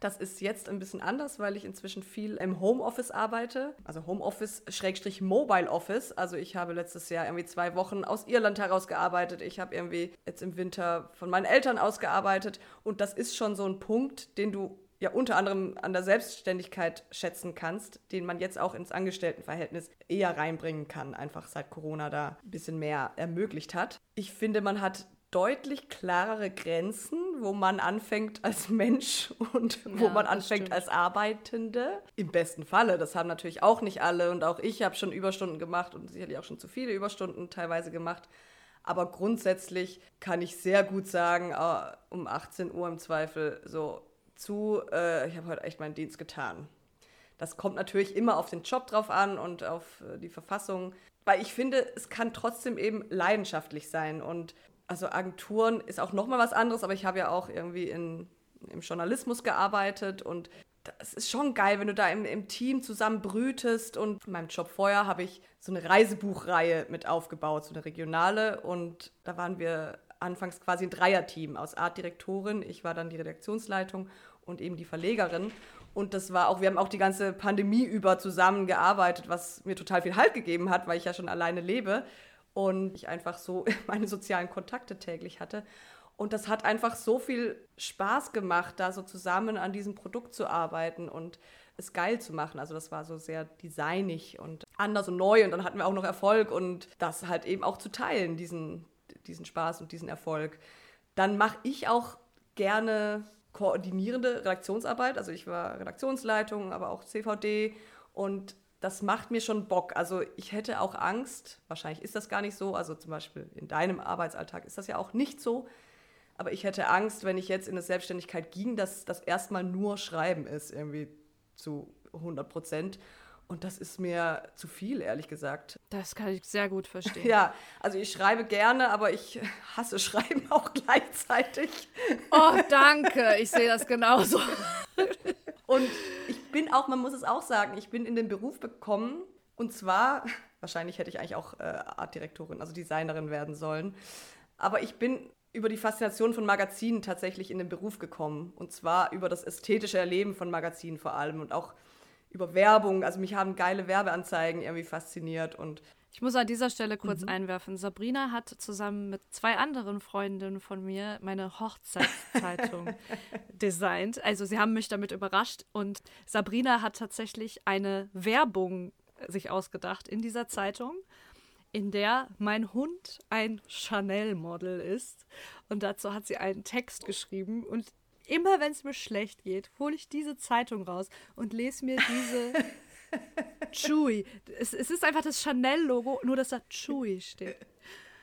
Das ist jetzt ein bisschen anders, weil ich inzwischen viel im Homeoffice arbeite. Also Homeoffice Schrägstrich Mobile Office. Also ich habe letztes Jahr irgendwie zwei Wochen aus Irland heraus gearbeitet. Ich habe irgendwie jetzt im Winter von meinen Eltern aus gearbeitet. Und das ist schon so ein Punkt, den du ja unter anderem an der Selbstständigkeit schätzen kannst, den man jetzt auch ins Angestelltenverhältnis eher reinbringen kann, einfach seit Corona da ein bisschen mehr ermöglicht hat. Ich finde, man hat deutlich klarere Grenzen, wo man anfängt als Mensch und wo ja, man anfängt stimmt. als Arbeitende. Im besten Falle. Das haben natürlich auch nicht alle und auch ich habe schon Überstunden gemacht und sicherlich auch schon zu viele Überstunden teilweise gemacht. Aber grundsätzlich kann ich sehr gut sagen, uh, um 18 Uhr im Zweifel so, zu, äh, ich habe heute echt meinen Dienst getan. Das kommt natürlich immer auf den Job drauf an und auf äh, die Verfassung, weil ich finde, es kann trotzdem eben leidenschaftlich sein und also Agenturen ist auch nochmal was anderes, aber ich habe ja auch irgendwie in, im Journalismus gearbeitet und es ist schon geil, wenn du da im, im Team zusammen brütest. Und in meinem Job vorher habe ich so eine Reisebuchreihe mit aufgebaut, so eine regionale. Und da waren wir anfangs quasi ein Dreierteam aus Artdirektorin, ich war dann die Redaktionsleitung und eben die Verlegerin. Und das war auch, wir haben auch die ganze Pandemie über zusammengearbeitet, was mir total viel Halt gegeben hat, weil ich ja schon alleine lebe und ich einfach so meine sozialen Kontakte täglich hatte. Und das hat einfach so viel Spaß gemacht, da so zusammen an diesem Produkt zu arbeiten und es geil zu machen. Also das war so sehr designig und anders und neu und dann hatten wir auch noch Erfolg und das halt eben auch zu teilen, diesen, diesen Spaß und diesen Erfolg. Dann mache ich auch gerne koordinierende Redaktionsarbeit. Also ich war Redaktionsleitung, aber auch CVD und das macht mir schon Bock. Also ich hätte auch Angst, wahrscheinlich ist das gar nicht so, also zum Beispiel in deinem Arbeitsalltag ist das ja auch nicht so, aber ich hätte Angst, wenn ich jetzt in eine Selbstständigkeit ging, dass das erstmal nur Schreiben ist, irgendwie zu 100 Prozent. Und das ist mir zu viel, ehrlich gesagt. Das kann ich sehr gut verstehen. Ja, also ich schreibe gerne, aber ich hasse Schreiben auch gleichzeitig. Oh, danke. Ich sehe das genauso. Und ich bin auch, man muss es auch sagen, ich bin in den Beruf gekommen. Und zwar, wahrscheinlich hätte ich eigentlich auch äh, Artdirektorin, also Designerin werden sollen. Aber ich bin über die Faszination von Magazinen tatsächlich in den Beruf gekommen. Und zwar über das ästhetische Erleben von Magazinen vor allem und auch über Werbung. Also mich haben geile Werbeanzeigen irgendwie fasziniert und ich muss an dieser Stelle kurz mhm. einwerfen. Sabrina hat zusammen mit zwei anderen Freundinnen von mir meine Hochzeitszeitung designt. Also sie haben mich damit überrascht und Sabrina hat tatsächlich eine Werbung sich ausgedacht in dieser Zeitung, in der mein Hund ein Chanel-Model ist. Und dazu hat sie einen Text geschrieben und immer wenn es mir schlecht geht, hole ich diese Zeitung raus und lese mir diese Chewy. Es, es, ist einfach das Chanel-Logo, nur dass da Chewy steht.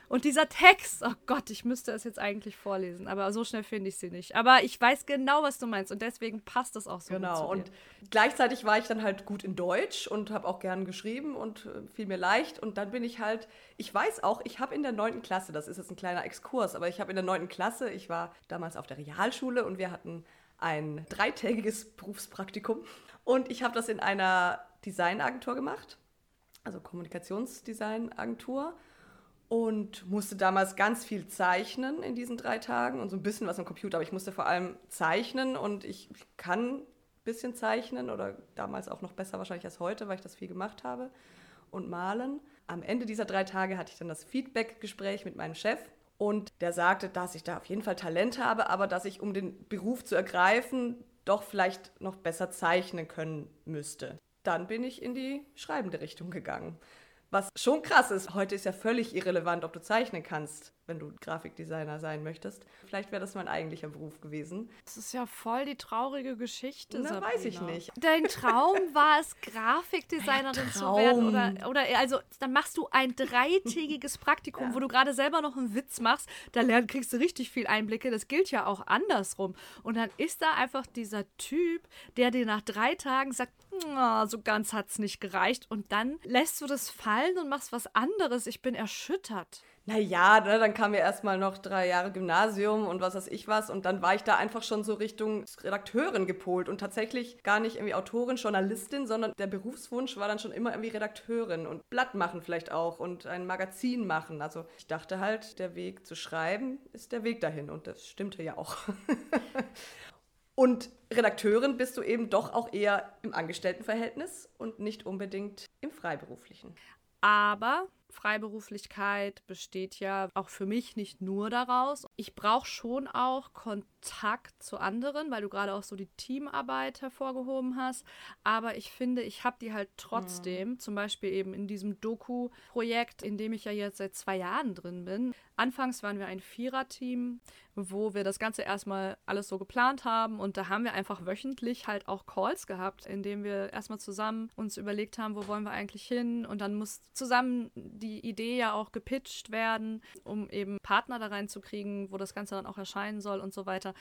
Und dieser Text, oh Gott, ich müsste es jetzt eigentlich vorlesen, aber so schnell finde ich sie nicht. Aber ich weiß genau, was du meinst und deswegen passt das auch so. Genau, und gleichzeitig war ich dann halt gut in Deutsch und habe auch gern geschrieben und äh, fiel mir leicht. Und dann bin ich halt, ich weiß auch, ich habe in der neunten Klasse, das ist jetzt ein kleiner Exkurs, aber ich habe in der neunten Klasse, ich war damals auf der Realschule und wir hatten ein dreitägiges Berufspraktikum. Und ich habe das in einer Designagentur gemacht, also Kommunikationsdesignagentur und musste damals ganz viel zeichnen in diesen drei Tagen und so ein bisschen was am Computer, aber ich musste vor allem zeichnen und ich kann ein bisschen zeichnen oder damals auch noch besser wahrscheinlich als heute, weil ich das viel gemacht habe und malen. Am Ende dieser drei Tage hatte ich dann das Feedback-Gespräch mit meinem Chef und der sagte, dass ich da auf jeden Fall Talent habe, aber dass ich, um den Beruf zu ergreifen, doch vielleicht noch besser zeichnen können müsste. Dann bin ich in die schreibende Richtung gegangen. Was schon krass ist, heute ist ja völlig irrelevant, ob du zeichnen kannst, wenn du Grafikdesigner sein möchtest. Vielleicht wäre das mein eigentlicher Beruf gewesen. Das ist ja voll die traurige Geschichte. Na, Sabrina. weiß ich nicht. Dein Traum war es, Grafikdesignerin zu werden? Oder, oder also dann machst du ein dreitägiges Praktikum, ja. wo du gerade selber noch einen Witz machst. Da lern, kriegst du richtig viel Einblicke. Das gilt ja auch andersrum. Und dann ist da einfach dieser Typ, der dir nach drei Tagen sagt, so ganz hat es nicht gereicht. Und dann lässt du das fallen und machst was anderes. Ich bin erschüttert. Naja, ne, dann kam ja erstmal noch drei Jahre Gymnasium und was weiß ich was. Und dann war ich da einfach schon so Richtung Redakteurin gepolt und tatsächlich gar nicht irgendwie Autorin, Journalistin, sondern der Berufswunsch war dann schon immer irgendwie Redakteurin und Blatt machen vielleicht auch und ein Magazin machen. Also ich dachte halt, der Weg zu schreiben ist der Weg dahin und das stimmte ja auch. und Redakteurin bist du eben doch auch eher im Angestelltenverhältnis und nicht unbedingt im Freiberuflichen. Aber Freiberuflichkeit besteht ja auch für mich nicht nur daraus. Ich brauche schon auch Kontakt zu anderen, weil du gerade auch so die Teamarbeit hervorgehoben hast. Aber ich finde, ich habe die halt trotzdem, mhm. zum Beispiel eben in diesem Doku-Projekt, in dem ich ja jetzt seit zwei Jahren drin bin. Anfangs waren wir ein Viererteam, wo wir das Ganze erstmal alles so geplant haben und da haben wir einfach wöchentlich halt auch Calls gehabt, in denen wir erstmal zusammen uns überlegt haben, wo wollen wir eigentlich hin und dann muss zusammen die Idee ja auch gepitcht werden, um eben Partner da reinzukriegen, wo das Ganze dann auch erscheinen soll und so weiter.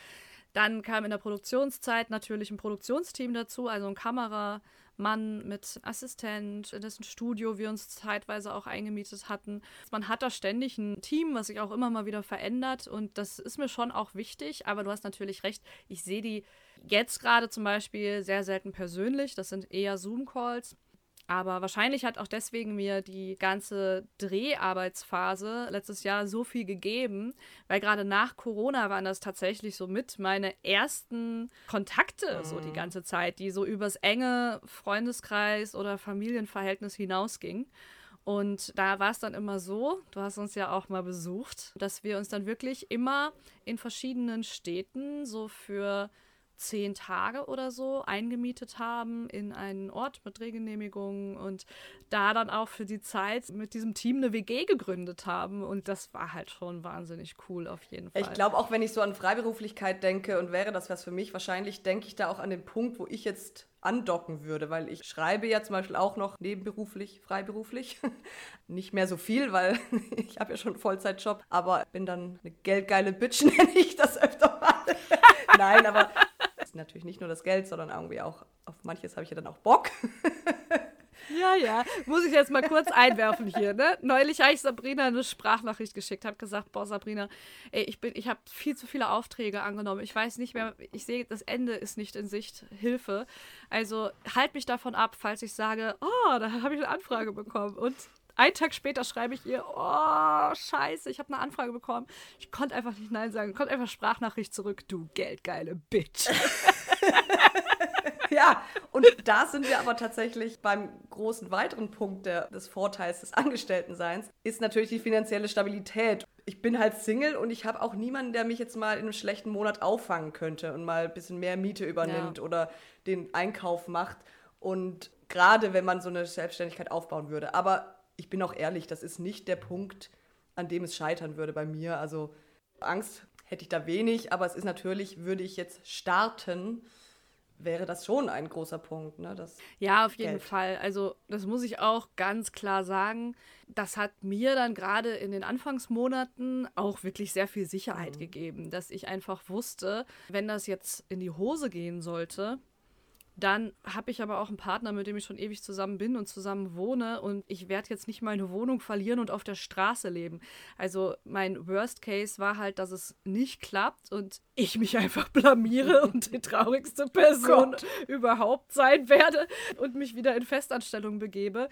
Dann kam in der Produktionszeit natürlich ein Produktionsteam dazu, also ein Kamera, Mann mit Assistent, in dessen Studio wir uns zeitweise auch eingemietet hatten. Man hat da ständig ein Team, was sich auch immer mal wieder verändert und das ist mir schon auch wichtig, aber du hast natürlich recht, ich sehe die jetzt gerade zum Beispiel sehr selten persönlich, das sind eher Zoom-Calls. Aber wahrscheinlich hat auch deswegen mir die ganze Dreharbeitsphase letztes Jahr so viel gegeben, weil gerade nach Corona waren das tatsächlich so mit meine ersten Kontakte mhm. so die mhm. ganze Zeit, die so übers enge Freundeskreis oder Familienverhältnis hinausgingen. Und da war es dann immer so, du hast uns ja auch mal besucht, dass wir uns dann wirklich immer in verschiedenen Städten so für zehn Tage oder so eingemietet haben in einen Ort mit Drehgenehmigung und da dann auch für die Zeit mit diesem Team eine WG gegründet haben. Und das war halt schon wahnsinnig cool auf jeden Fall. Ich glaube, auch wenn ich so an Freiberuflichkeit denke und wäre das was für mich, wahrscheinlich denke ich da auch an den Punkt, wo ich jetzt andocken würde, weil ich schreibe ja zum Beispiel auch noch nebenberuflich, freiberuflich. Nicht mehr so viel, weil ich habe ja schon einen Vollzeitjob, aber bin dann eine geldgeile Bitch, nenne ich das öfter mal. Nein, aber natürlich nicht nur das Geld, sondern irgendwie auch auf manches habe ich ja dann auch Bock. Ja, ja. Muss ich jetzt mal kurz einwerfen hier, ne? Neulich habe ich Sabrina eine Sprachnachricht geschickt, habe gesagt, boah, Sabrina, ey, ich bin, ich habe viel zu viele Aufträge angenommen. Ich weiß nicht mehr, ich sehe, das Ende ist nicht in Sicht. Hilfe. Also halt mich davon ab, falls ich sage, oh, da habe ich eine Anfrage bekommen. Und einen Tag später schreibe ich ihr, oh, scheiße, ich habe eine Anfrage bekommen. Ich konnte einfach nicht Nein sagen. Kommt einfach Sprachnachricht zurück, du geldgeile Bitch. ja, und da sind wir aber tatsächlich beim großen weiteren Punkt der, des Vorteils des Angestelltenseins, ist natürlich die finanzielle Stabilität. Ich bin halt Single und ich habe auch niemanden, der mich jetzt mal in einem schlechten Monat auffangen könnte und mal ein bisschen mehr Miete übernimmt ja. oder den Einkauf macht. Und gerade wenn man so eine Selbstständigkeit aufbauen würde. Aber ich bin auch ehrlich, das ist nicht der Punkt, an dem es scheitern würde bei mir. Also Angst hätte ich da wenig, aber es ist natürlich, würde ich jetzt starten, wäre das schon ein großer Punkt. Ne? Das ja, auf jeden Geld. Fall. Also das muss ich auch ganz klar sagen. Das hat mir dann gerade in den Anfangsmonaten auch wirklich sehr viel Sicherheit mhm. gegeben, dass ich einfach wusste, wenn das jetzt in die Hose gehen sollte, dann habe ich aber auch einen Partner, mit dem ich schon ewig zusammen bin und zusammen wohne und ich werde jetzt nicht meine Wohnung verlieren und auf der Straße leben. Also mein Worst Case war halt, dass es nicht klappt und ich mich einfach blamiere und die traurigste Person oh überhaupt sein werde und mich wieder in Festanstellung begebe.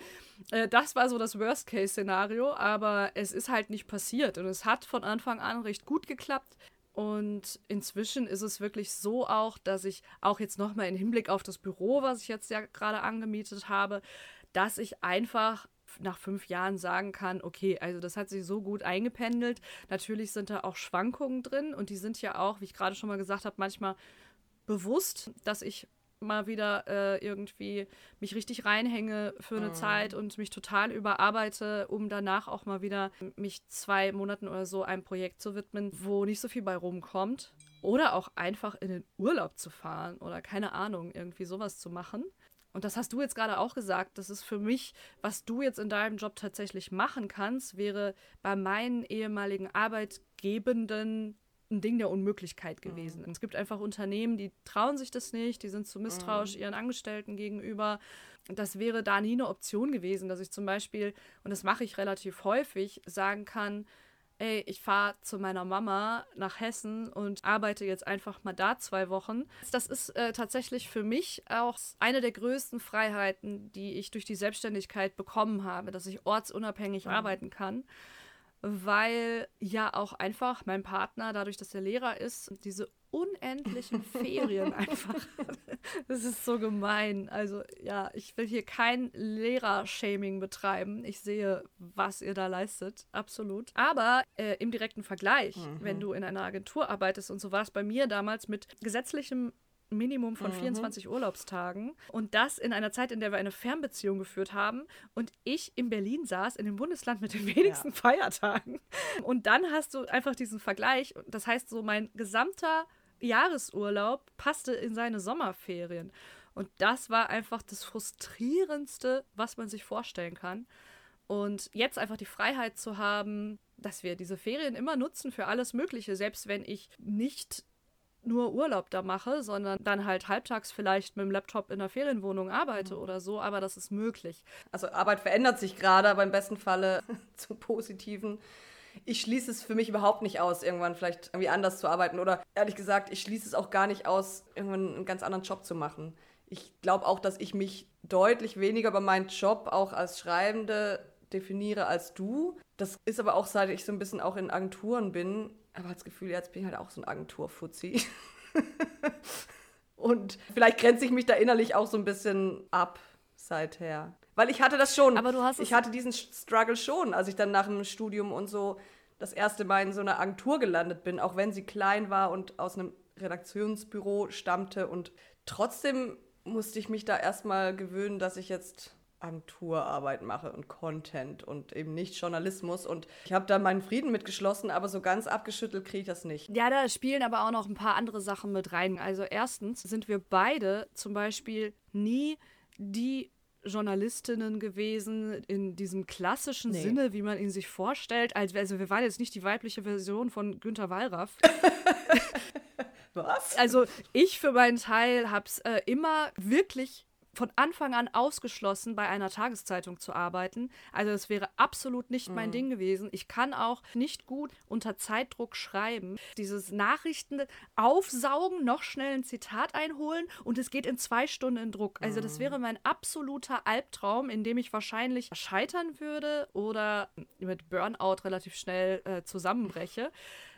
Äh, das war so das Worst Case Szenario, aber es ist halt nicht passiert und es hat von Anfang an recht gut geklappt. Und inzwischen ist es wirklich so auch, dass ich auch jetzt nochmal im Hinblick auf das Büro, was ich jetzt ja gerade angemietet habe, dass ich einfach nach fünf Jahren sagen kann, okay, also das hat sich so gut eingependelt. Natürlich sind da auch Schwankungen drin und die sind ja auch, wie ich gerade schon mal gesagt habe, manchmal bewusst, dass ich mal wieder äh, irgendwie mich richtig reinhänge für eine mhm. Zeit und mich total überarbeite, um danach auch mal wieder mich zwei Monaten oder so einem Projekt zu widmen, wo nicht so viel bei rumkommt. Oder auch einfach in den Urlaub zu fahren oder keine Ahnung, irgendwie sowas zu machen. Und das hast du jetzt gerade auch gesagt, das ist für mich, was du jetzt in deinem Job tatsächlich machen kannst, wäre bei meinen ehemaligen Arbeitgebenden ein Ding der Unmöglichkeit gewesen. Mhm. Es gibt einfach Unternehmen, die trauen sich das nicht, die sind zu misstrauisch mhm. ihren Angestellten gegenüber. Das wäre da nie eine Option gewesen, dass ich zum Beispiel, und das mache ich relativ häufig, sagen kann, ey, ich fahre zu meiner Mama nach Hessen und arbeite jetzt einfach mal da zwei Wochen. Das ist äh, tatsächlich für mich auch eine der größten Freiheiten, die ich durch die Selbstständigkeit bekommen habe, dass ich ortsunabhängig mhm. arbeiten kann weil ja auch einfach mein Partner, dadurch, dass er Lehrer ist, diese unendlichen Ferien einfach. Das ist so gemein. Also ja, ich will hier kein Lehrer-Shaming betreiben. Ich sehe, was ihr da leistet, absolut. Aber äh, im direkten Vergleich, mhm. wenn du in einer Agentur arbeitest und so war es bei mir damals mit gesetzlichem Minimum von mhm. 24 Urlaubstagen. Und das in einer Zeit, in der wir eine Fernbeziehung geführt haben und ich in Berlin saß, in dem Bundesland mit den wenigsten ja. Feiertagen. Und dann hast du einfach diesen Vergleich. Das heißt, so mein gesamter Jahresurlaub passte in seine Sommerferien. Und das war einfach das Frustrierendste, was man sich vorstellen kann. Und jetzt einfach die Freiheit zu haben, dass wir diese Ferien immer nutzen für alles Mögliche, selbst wenn ich nicht nur Urlaub da mache, sondern dann halt halbtags vielleicht mit dem Laptop in der Ferienwohnung arbeite mhm. oder so, aber das ist möglich. Also Arbeit verändert sich gerade, aber im besten Falle zum Positiven. Ich schließe es für mich überhaupt nicht aus, irgendwann vielleicht irgendwie anders zu arbeiten oder ehrlich gesagt, ich schließe es auch gar nicht aus, irgendwann einen ganz anderen Job zu machen. Ich glaube auch, dass ich mich deutlich weniger bei meinem Job auch als Schreibende definiere als du. Das ist aber auch, seit ich so ein bisschen auch in Agenturen bin, aber das Gefühl, jetzt bin ich halt auch so ein Agenturfuzzi. Und vielleicht grenze ich mich da innerlich auch so ein bisschen ab seither. Weil ich hatte das schon. Aber du hast Ich hatte diesen Struggle schon, als ich dann nach dem Studium und so das erste Mal in so einer Agentur gelandet bin, auch wenn sie klein war und aus einem Redaktionsbüro stammte. Und trotzdem musste ich mich da erstmal gewöhnen, dass ich jetzt Agenturarbeit mache und Content und eben nicht Journalismus. Und ich habe da meinen Frieden mitgeschlossen, aber so ganz abgeschüttelt kriege ich das nicht. Ja, da spielen aber auch noch ein paar andere Sachen mit rein. Also erstens sind wir beide zum Beispiel nie die Journalistinnen gewesen in diesem klassischen nee. Sinne, wie man ihn sich vorstellt. Also wir waren jetzt nicht die weibliche Version von Günter Wallraff. Was? Also ich für meinen Teil habe es äh, immer wirklich von Anfang an ausgeschlossen, bei einer Tageszeitung zu arbeiten. Also es wäre absolut nicht mein mhm. Ding gewesen. Ich kann auch nicht gut unter Zeitdruck schreiben. Dieses Nachrichten aufsaugen, noch schnell ein Zitat einholen und es geht in zwei Stunden in Druck. Also das wäre mhm. mein absoluter Albtraum, in dem ich wahrscheinlich scheitern würde oder mit Burnout relativ schnell äh, zusammenbreche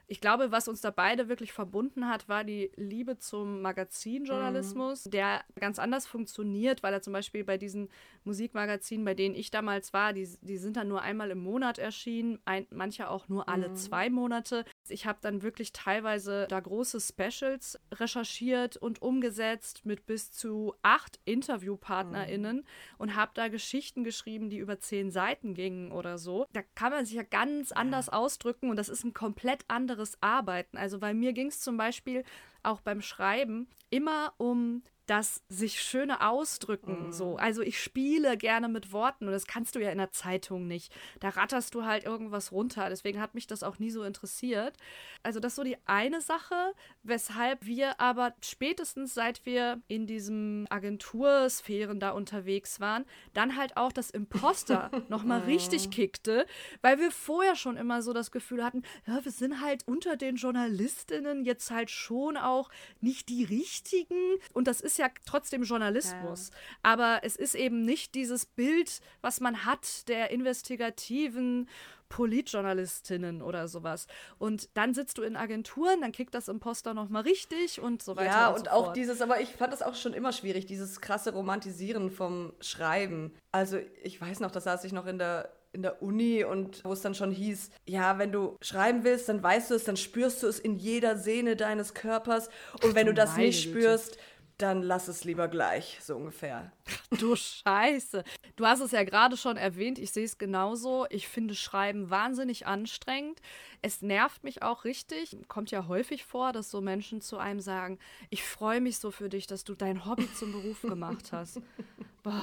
ich glaube, was uns da beide wirklich verbunden hat, war die Liebe zum Magazinjournalismus, mhm. der ganz anders funktioniert, weil er zum Beispiel bei diesen Musikmagazinen, bei denen ich damals war, die, die sind dann nur einmal im Monat erschienen, ein, manche auch nur alle mhm. zwei Monate. Ich habe dann wirklich teilweise da große Specials recherchiert und umgesetzt mit bis zu acht InterviewpartnerInnen mhm. und habe da Geschichten geschrieben, die über zehn Seiten gingen oder so. Da kann man sich ja ganz anders ausdrücken und das ist ein komplett anderes Arbeiten. Also bei mir ging es zum Beispiel auch beim Schreiben immer um das sich schöne ausdrücken. Mhm. So. Also ich spiele gerne mit Worten und das kannst du ja in der Zeitung nicht. Da ratterst du halt irgendwas runter. Deswegen hat mich das auch nie so interessiert. Also das ist so die eine Sache, weshalb wir aber spätestens seit wir in diesem Agentursphären da unterwegs waren, dann halt auch das Imposter nochmal richtig kickte, weil wir vorher schon immer so das Gefühl hatten, ja, wir sind halt unter den Journalistinnen jetzt halt schon auch nicht die richtigen und das ist ja trotzdem Journalismus. Ja. Aber es ist eben nicht dieses Bild, was man hat der investigativen Politjournalistinnen oder sowas. Und dann sitzt du in Agenturen, dann kickt das Imposter nochmal richtig und so weiter. Ja, und, und so auch dieses, aber ich fand das auch schon immer schwierig, dieses krasse Romantisieren vom Schreiben. Also ich weiß noch, da saß ich noch in der in der Uni und wo es dann schon hieß, ja, wenn du schreiben willst, dann weißt du es, dann spürst du es in jeder Sehne deines Körpers und wenn du das nicht spürst, dann lass es lieber gleich, so ungefähr. Du Scheiße. Du hast es ja gerade schon erwähnt, ich sehe es genauso. Ich finde Schreiben wahnsinnig anstrengend. Es nervt mich auch richtig. Kommt ja häufig vor, dass so Menschen zu einem sagen, ich freue mich so für dich, dass du dein Hobby zum Beruf gemacht hast. Boah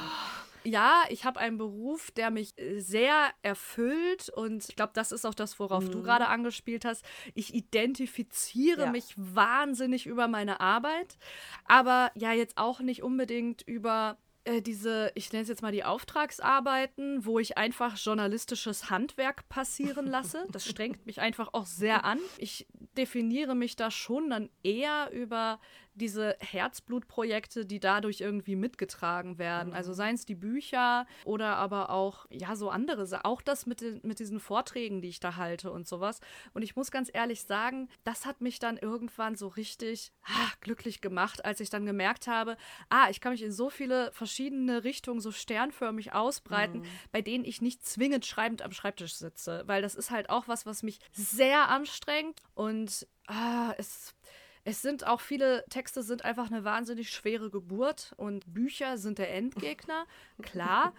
ja, ich habe einen Beruf, der mich äh, sehr erfüllt und ich glaube, das ist auch das, worauf mhm. du gerade angespielt hast. Ich identifiziere ja. mich wahnsinnig über meine Arbeit, aber ja, jetzt auch nicht unbedingt über äh, diese, ich nenne es jetzt mal die Auftragsarbeiten, wo ich einfach journalistisches Handwerk passieren lasse. Das strengt mich einfach auch sehr an. Ich definiere mich da schon dann eher über diese Herzblutprojekte, die dadurch irgendwie mitgetragen werden. Mhm. Also seien es die Bücher oder aber auch, ja, so andere. Auch das mit, den, mit diesen Vorträgen, die ich da halte und sowas. Und ich muss ganz ehrlich sagen, das hat mich dann irgendwann so richtig ah, glücklich gemacht, als ich dann gemerkt habe, ah, ich kann mich in so viele verschiedene Richtungen so sternförmig ausbreiten, mhm. bei denen ich nicht zwingend schreibend am Schreibtisch sitze. Weil das ist halt auch was, was mich sehr anstrengt und ah, es es sind auch viele Texte sind einfach eine wahnsinnig schwere Geburt und Bücher sind der Endgegner, klar.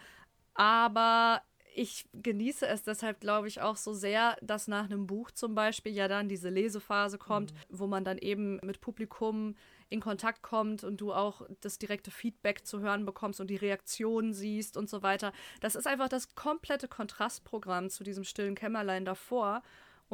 aber ich genieße es deshalb, glaube ich, auch so sehr, dass nach einem Buch zum Beispiel ja dann diese Lesephase kommt, mhm. wo man dann eben mit Publikum in Kontakt kommt und du auch das direkte Feedback zu hören bekommst und die Reaktionen siehst und so weiter. Das ist einfach das komplette Kontrastprogramm zu diesem stillen Kämmerlein davor.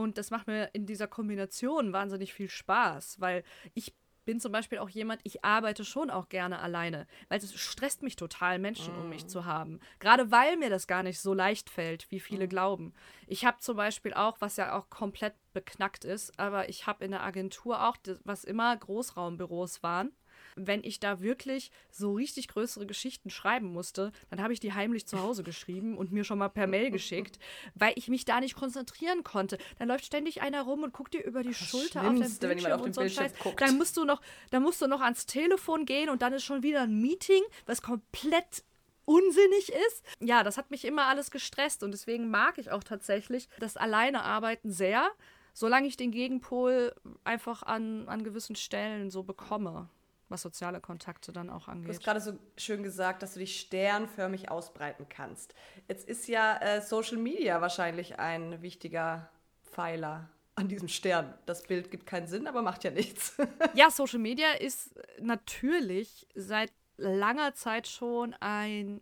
Und das macht mir in dieser Kombination wahnsinnig viel Spaß, weil ich bin zum Beispiel auch jemand, ich arbeite schon auch gerne alleine, weil es stresst mich total, Menschen mm. um mich mm. zu haben. Gerade weil mir das gar nicht so leicht fällt, wie viele mm. glauben. Ich habe zum Beispiel auch, was ja auch komplett beknackt ist, aber ich habe in der Agentur auch, was immer Großraumbüros waren, wenn ich da wirklich so richtig größere Geschichten schreiben musste, dann habe ich die heimlich zu Hause geschrieben und mir schon mal per Mail geschickt, weil ich mich da nicht konzentrieren konnte. Dann läuft ständig einer rum und guckt dir über die das Schulter auf den Bildschirm auf und so Bildschirm Scheiß. Dann musst du noch, dann musst du noch ans Telefon gehen und dann ist schon wieder ein Meeting, was komplett unsinnig ist. Ja, das hat mich immer alles gestresst und deswegen mag ich auch tatsächlich das alleine arbeiten sehr, solange ich den Gegenpol einfach an, an gewissen Stellen so bekomme was soziale Kontakte dann auch angeht. Du hast gerade so schön gesagt, dass du dich sternförmig ausbreiten kannst. Jetzt ist ja äh, Social Media wahrscheinlich ein wichtiger Pfeiler an diesem Stern. Das Bild gibt keinen Sinn, aber macht ja nichts. ja, Social Media ist natürlich seit langer Zeit schon ein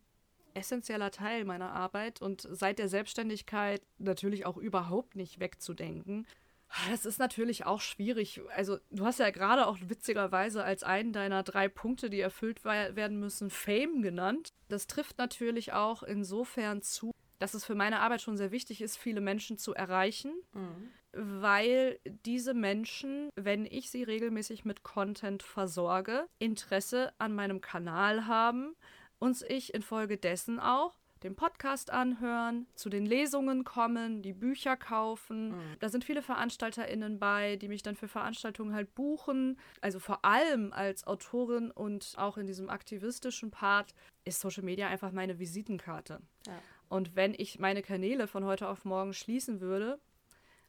essentieller Teil meiner Arbeit und seit der Selbstständigkeit natürlich auch überhaupt nicht wegzudenken. Ah, das ist natürlich auch schwierig. Also, du hast ja gerade auch witzigerweise als einen deiner drei Punkte, die erfüllt werden müssen, Fame genannt. Das trifft natürlich auch insofern zu, dass es für meine Arbeit schon sehr wichtig ist, viele Menschen zu erreichen, mhm. weil diese Menschen, wenn ich sie regelmäßig mit Content versorge, Interesse an meinem Kanal haben und ich infolgedessen auch den Podcast anhören, zu den Lesungen kommen, die Bücher kaufen. Mhm. Da sind viele VeranstalterInnen bei, die mich dann für Veranstaltungen halt buchen. Also vor allem als Autorin und auch in diesem aktivistischen Part ist Social Media einfach meine Visitenkarte. Ja. Und wenn ich meine Kanäle von heute auf morgen schließen würde,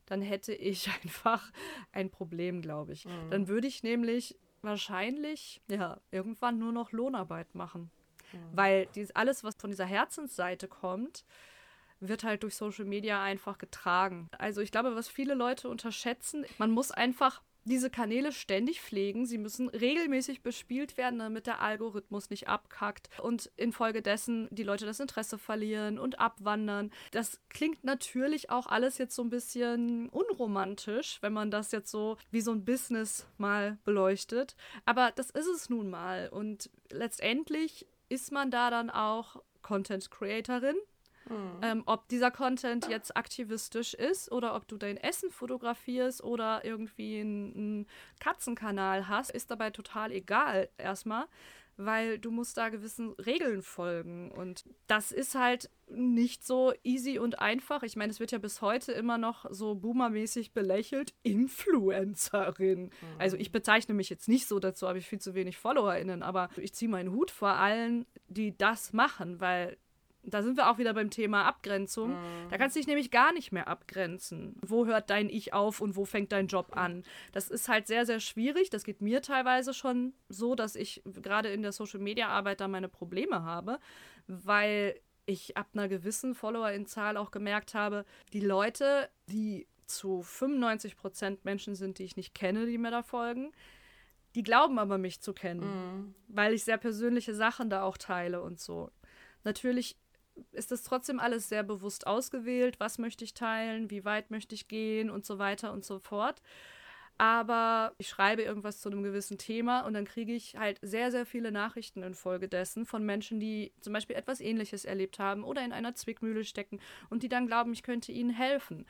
dann hätte ich einfach ein Problem, glaube ich. Mhm. Dann würde ich nämlich wahrscheinlich ja irgendwann nur noch Lohnarbeit machen. Mhm. Weil dies, alles, was von dieser Herzensseite kommt, wird halt durch Social Media einfach getragen. Also ich glaube, was viele Leute unterschätzen, man muss einfach diese Kanäle ständig pflegen. Sie müssen regelmäßig bespielt werden, damit der Algorithmus nicht abkackt und infolgedessen die Leute das Interesse verlieren und abwandern. Das klingt natürlich auch alles jetzt so ein bisschen unromantisch, wenn man das jetzt so wie so ein Business mal beleuchtet. Aber das ist es nun mal. Und letztendlich ist man da dann auch Content Creatorin. Mhm. Ähm, ob dieser Content jetzt aktivistisch ist oder ob du dein Essen fotografierst oder irgendwie einen Katzenkanal hast, ist dabei total egal erstmal, weil du musst da gewissen Regeln folgen und das ist halt nicht so easy und einfach. Ich meine, es wird ja bis heute immer noch so boomermäßig belächelt, Influencerin. Mhm. Also ich bezeichne mich jetzt nicht so, dazu habe ich viel zu wenig FollowerInnen, aber ich ziehe meinen Hut vor allen, die das machen, weil da sind wir auch wieder beim Thema Abgrenzung. Mhm. Da kannst du dich nämlich gar nicht mehr abgrenzen. Wo hört dein Ich auf und wo fängt dein Job an? Das ist halt sehr, sehr schwierig. Das geht mir teilweise schon so, dass ich gerade in der Social-Media-Arbeit da meine Probleme habe, weil ich ab einer gewissen Follower-Zahl auch gemerkt habe, die Leute, die zu 95 Prozent Menschen sind, die ich nicht kenne, die mir da folgen, die glauben aber mich zu kennen, mhm. weil ich sehr persönliche Sachen da auch teile und so. Natürlich ist das trotzdem alles sehr bewusst ausgewählt. Was möchte ich teilen? Wie weit möchte ich gehen? Und so weiter und so fort. Aber ich schreibe irgendwas zu einem gewissen Thema und dann kriege ich halt sehr, sehr viele Nachrichten infolgedessen von Menschen, die zum Beispiel etwas Ähnliches erlebt haben oder in einer Zwickmühle stecken und die dann glauben, ich könnte ihnen helfen.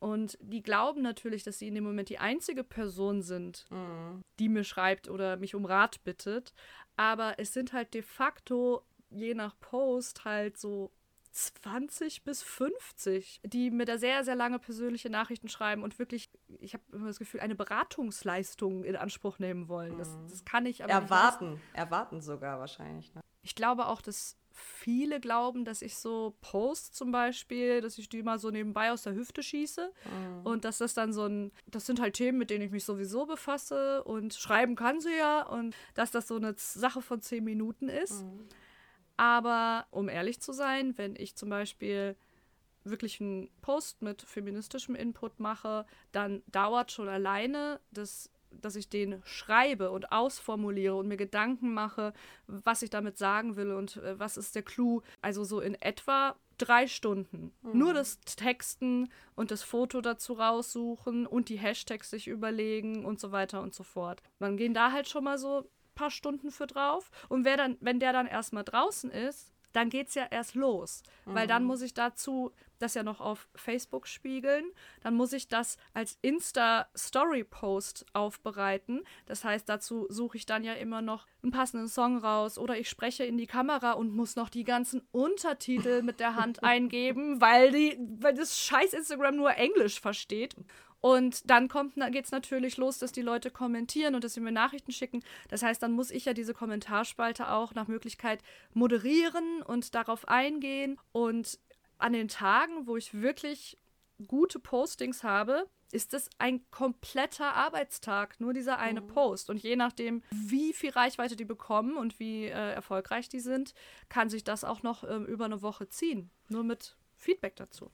Und die glauben natürlich, dass sie in dem Moment die einzige Person sind, mhm. die mir schreibt oder mich um Rat bittet. Aber es sind halt de facto je nach Post halt so 20 bis 50, die mir da sehr, sehr lange persönliche Nachrichten schreiben und wirklich, ich habe immer das Gefühl, eine Beratungsleistung in Anspruch nehmen wollen. Das, mhm. das kann ich aber erwarten, nicht erwarten sogar wahrscheinlich. Ne? Ich glaube auch, dass viele glauben, dass ich so Posts zum Beispiel, dass ich die mal so nebenbei aus der Hüfte schieße mhm. und dass das dann so ein, das sind halt Themen, mit denen ich mich sowieso befasse und schreiben kann sie ja und dass das so eine Sache von zehn Minuten ist. Mhm. Aber um ehrlich zu sein, wenn ich zum Beispiel wirklich einen Post mit feministischem Input mache, dann dauert schon alleine das dass ich den schreibe und ausformuliere und mir Gedanken mache, was ich damit sagen will und äh, was ist der Clou. Also so in etwa drei Stunden. Mhm. Nur das Texten und das Foto dazu raussuchen und die Hashtags sich überlegen und so weiter und so fort. Dann gehen da halt schon mal so paar Stunden für drauf. Und wer dann, wenn der dann erstmal draußen ist, dann geht es ja erst los. Mhm. Weil dann mhm. muss ich dazu das ja noch auf Facebook spiegeln. Dann muss ich das als Insta-Story-Post aufbereiten. Das heißt, dazu suche ich dann ja immer noch einen passenden Song raus oder ich spreche in die Kamera und muss noch die ganzen Untertitel mit der Hand eingeben, weil, die, weil das scheiß Instagram nur Englisch versteht. Und dann kommt, geht es natürlich los, dass die Leute kommentieren und dass sie mir Nachrichten schicken. Das heißt, dann muss ich ja diese Kommentarspalte auch nach Möglichkeit moderieren und darauf eingehen. Und an den Tagen, wo ich wirklich gute Postings habe, ist es ein kompletter Arbeitstag, nur dieser eine mhm. Post. Und je nachdem, wie viel Reichweite die bekommen und wie äh, erfolgreich die sind, kann sich das auch noch ähm, über eine Woche ziehen. Nur mit Feedback dazu.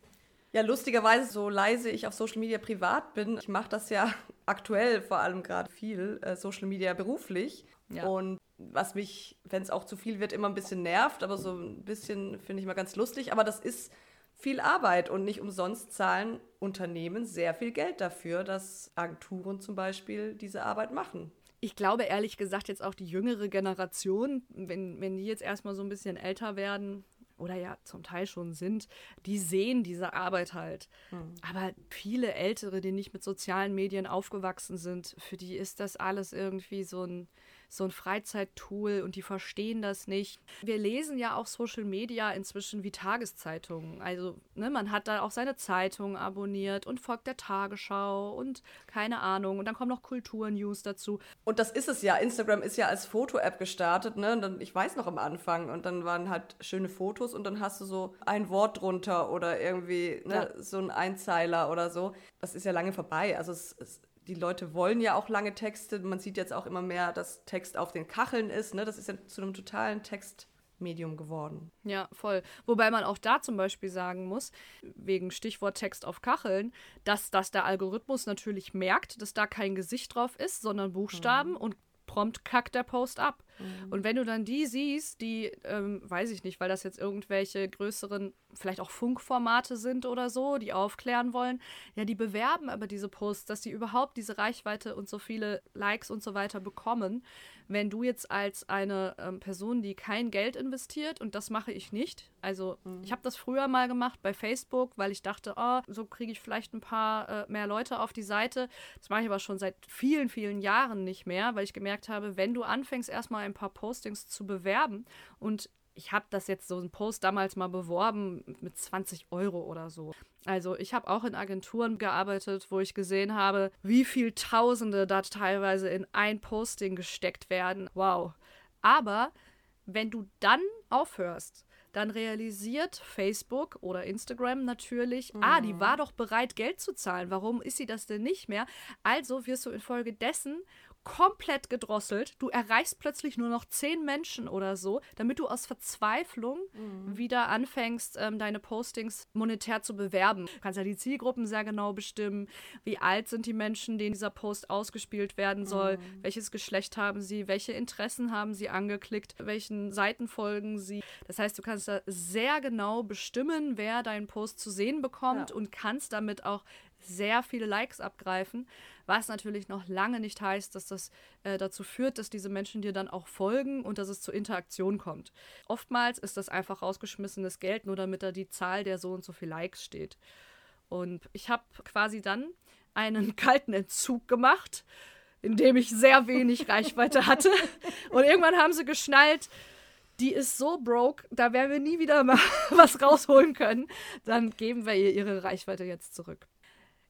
Ja, lustigerweise, so leise ich auf Social Media privat bin, ich mache das ja aktuell vor allem gerade viel, äh, Social Media beruflich. Ja. Und was mich, wenn es auch zu viel wird, immer ein bisschen nervt, aber so ein bisschen finde ich mal ganz lustig. Aber das ist viel Arbeit und nicht umsonst zahlen Unternehmen sehr viel Geld dafür, dass Agenturen zum Beispiel diese Arbeit machen. Ich glaube ehrlich gesagt jetzt auch die jüngere Generation, wenn, wenn die jetzt erstmal so ein bisschen älter werden, oder ja zum Teil schon sind, die sehen diese Arbeit halt. Mhm. Aber viele Ältere, die nicht mit sozialen Medien aufgewachsen sind, für die ist das alles irgendwie so ein so ein Freizeittool und die verstehen das nicht. Wir lesen ja auch Social Media inzwischen wie Tageszeitungen. Also ne, man hat da auch seine Zeitung abonniert und folgt der Tagesschau und keine Ahnung. Und dann kommen noch Kulturnews dazu. Und das ist es ja. Instagram ist ja als Foto-App gestartet. Ne? Und dann, ich weiß noch am Anfang. Und dann waren halt schöne Fotos und dann hast du so ein Wort drunter oder irgendwie ne, ja. so ein Einzeiler oder so. Das ist ja lange vorbei. Also es, es die Leute wollen ja auch lange Texte. Man sieht jetzt auch immer mehr, dass Text auf den Kacheln ist. Ne? Das ist ja zu einem totalen Textmedium geworden. Ja, voll. Wobei man auch da zum Beispiel sagen muss, wegen Stichwort Text auf Kacheln, dass, dass der Algorithmus natürlich merkt, dass da kein Gesicht drauf ist, sondern Buchstaben mhm. und prompt kackt der Post ab. Mhm. Und wenn du dann die siehst, die, ähm, weiß ich nicht, weil das jetzt irgendwelche größeren, vielleicht auch Funkformate sind oder so, die aufklären wollen, ja, die bewerben aber diese Posts, dass sie überhaupt diese Reichweite und so viele Likes und so weiter bekommen wenn du jetzt als eine ähm, Person, die kein Geld investiert, und das mache ich nicht, also mhm. ich habe das früher mal gemacht bei Facebook, weil ich dachte, oh, so kriege ich vielleicht ein paar äh, mehr Leute auf die Seite. Das mache ich aber schon seit vielen, vielen Jahren nicht mehr, weil ich gemerkt habe, wenn du anfängst, erstmal ein paar Postings zu bewerben und ich habe das jetzt so einen Post damals mal beworben mit 20 Euro oder so. Also ich habe auch in Agenturen gearbeitet, wo ich gesehen habe, wie viel Tausende da teilweise in ein Posting gesteckt werden. Wow. Aber wenn du dann aufhörst, dann realisiert Facebook oder Instagram natürlich, mhm. ah, die war doch bereit, Geld zu zahlen. Warum ist sie das denn nicht mehr? Also wirst du infolgedessen komplett gedrosselt. Du erreichst plötzlich nur noch zehn Menschen oder so, damit du aus Verzweiflung mhm. wieder anfängst, ähm, deine Postings monetär zu bewerben. Du kannst ja die Zielgruppen sehr genau bestimmen. Wie alt sind die Menschen, denen dieser Post ausgespielt werden soll? Mhm. Welches Geschlecht haben sie? Welche Interessen haben sie angeklickt? Welchen Seiten folgen sie? Das heißt, du kannst da sehr genau bestimmen, wer deinen Post zu sehen bekommt ja. und kannst damit auch sehr viele Likes abgreifen, was natürlich noch lange nicht heißt, dass das äh, dazu führt, dass diese Menschen dir dann auch folgen und dass es zur Interaktion kommt. Oftmals ist das einfach rausgeschmissenes Geld, nur damit da die Zahl der so und so viel Likes steht. Und ich habe quasi dann einen kalten Entzug gemacht, in dem ich sehr wenig Reichweite hatte. Und irgendwann haben sie geschnallt, die ist so broke, da werden wir nie wieder mal was rausholen können. Dann geben wir ihr ihre Reichweite jetzt zurück.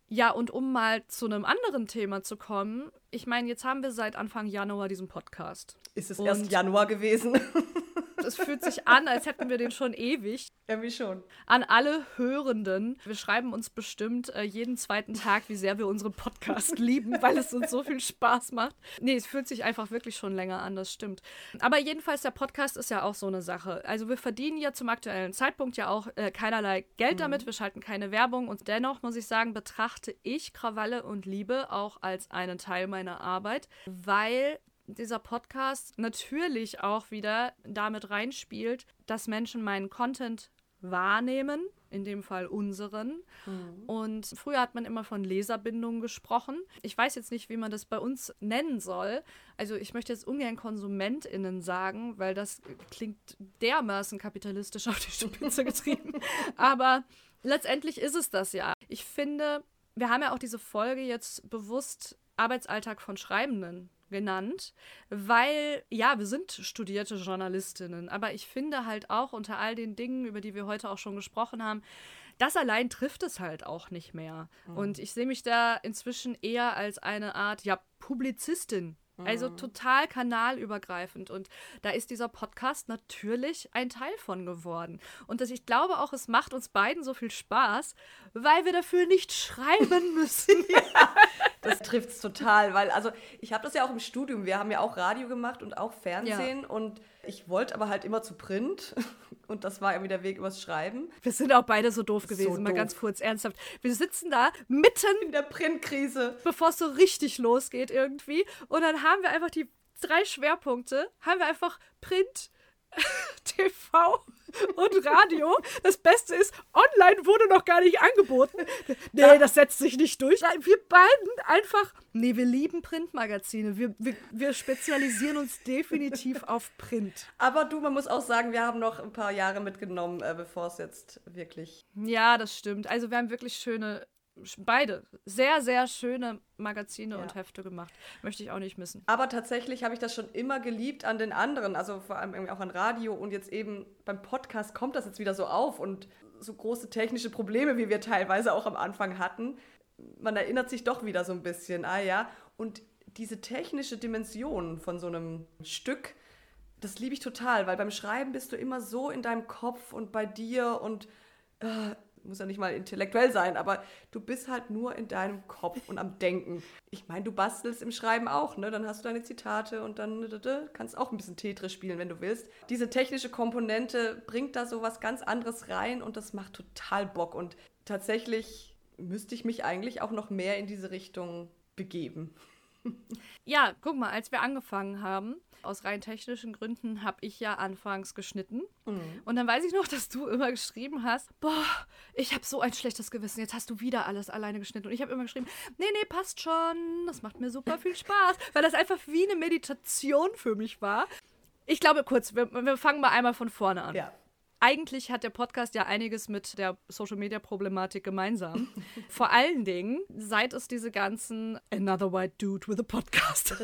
Ja, und um mal zu einem anderen Thema zu kommen, ich meine, jetzt haben wir seit Anfang Januar diesen Podcast. Ist es und erst Januar gewesen? es fühlt sich an, als hätten wir den schon ewig. Irgendwie schon. An alle Hörenden. Wir schreiben uns bestimmt äh, jeden zweiten Tag, wie sehr wir unseren Podcast lieben, weil es uns so viel Spaß macht. Nee, es fühlt sich einfach wirklich schon länger an, das stimmt. Aber jedenfalls, der Podcast ist ja auch so eine Sache. Also wir verdienen ja zum aktuellen Zeitpunkt ja auch äh, keinerlei Geld mhm. damit. Wir schalten keine Werbung. Und dennoch muss ich sagen, betrachte ich Krawalle und Liebe auch als einen Teil meiner Arbeit, weil dieser Podcast natürlich auch wieder damit reinspielt, dass Menschen meinen Content wahrnehmen, in dem Fall unseren. Mhm. Und früher hat man immer von Leserbindungen gesprochen. Ich weiß jetzt nicht, wie man das bei uns nennen soll. Also ich möchte jetzt ungern KonsumentInnen sagen, weil das klingt dermaßen kapitalistisch auf die Spitze getrieben. Aber letztendlich ist es das ja. Ich finde, wir haben ja auch diese Folge jetzt bewusst Arbeitsalltag von Schreibenden genannt, weil, ja, wir sind studierte Journalistinnen, aber ich finde halt auch unter all den Dingen, über die wir heute auch schon gesprochen haben, das allein trifft es halt auch nicht mehr. Mhm. Und ich sehe mich da inzwischen eher als eine Art, ja, Publizistin. Also mhm. total kanalübergreifend. Und da ist dieser Podcast natürlich ein Teil von geworden. Und dass ich glaube auch, es macht uns beiden so viel Spaß, weil wir dafür nicht schreiben müssen. ja. Das trifft es total, weil, also ich habe das ja auch im Studium, wir haben ja auch Radio gemacht und auch Fernsehen ja. und ich wollte aber halt immer zu Print und das war irgendwie der Weg übers Schreiben. Wir sind auch beide so doof gewesen, so mal doof. ganz kurz ernsthaft. Wir sitzen da mitten in der Printkrise, bevor es so richtig losgeht irgendwie und dann haben wir einfach die drei Schwerpunkte, haben wir einfach Print, TV und Radio. Das Beste ist, online wurde noch gar nicht angeboten. Nee, das setzt sich nicht durch. Wir beiden einfach, nee, wir lieben Printmagazine. Wir, wir, wir spezialisieren uns definitiv auf Print. Aber du, man muss auch sagen, wir haben noch ein paar Jahre mitgenommen, äh, bevor es jetzt wirklich. Ja, das stimmt. Also wir haben wirklich schöne beide sehr, sehr schöne Magazine ja. und Hefte gemacht. Möchte ich auch nicht missen. Aber tatsächlich habe ich das schon immer geliebt an den anderen, also vor allem auch an Radio und jetzt eben beim Podcast kommt das jetzt wieder so auf und so große technische Probleme, wie wir teilweise auch am Anfang hatten. Man erinnert sich doch wieder so ein bisschen, ah ja, und diese technische Dimension von so einem Stück, das liebe ich total, weil beim Schreiben bist du immer so in deinem Kopf und bei dir und äh, muss ja nicht mal intellektuell sein, aber du bist halt nur in deinem Kopf und am Denken. Ich meine, du bastelst im Schreiben auch, ne? Dann hast du deine Zitate und dann kannst auch ein bisschen Tetris spielen, wenn du willst. Diese technische Komponente bringt da so was ganz anderes rein und das macht total Bock. Und tatsächlich müsste ich mich eigentlich auch noch mehr in diese Richtung begeben. Ja, guck mal, als wir angefangen haben, aus rein technischen Gründen habe ich ja anfangs geschnitten. Mhm. Und dann weiß ich noch, dass du immer geschrieben hast, boah, ich habe so ein schlechtes Gewissen, jetzt hast du wieder alles alleine geschnitten. Und ich habe immer geschrieben, nee, nee, passt schon, das macht mir super viel Spaß, weil das einfach wie eine Meditation für mich war. Ich glaube, kurz, wir, wir fangen mal einmal von vorne an. Ja eigentlich hat der Podcast ja einiges mit der Social Media Problematik gemeinsam. Vor allen Dingen, seit es diese ganzen Another White Dude with a Podcast.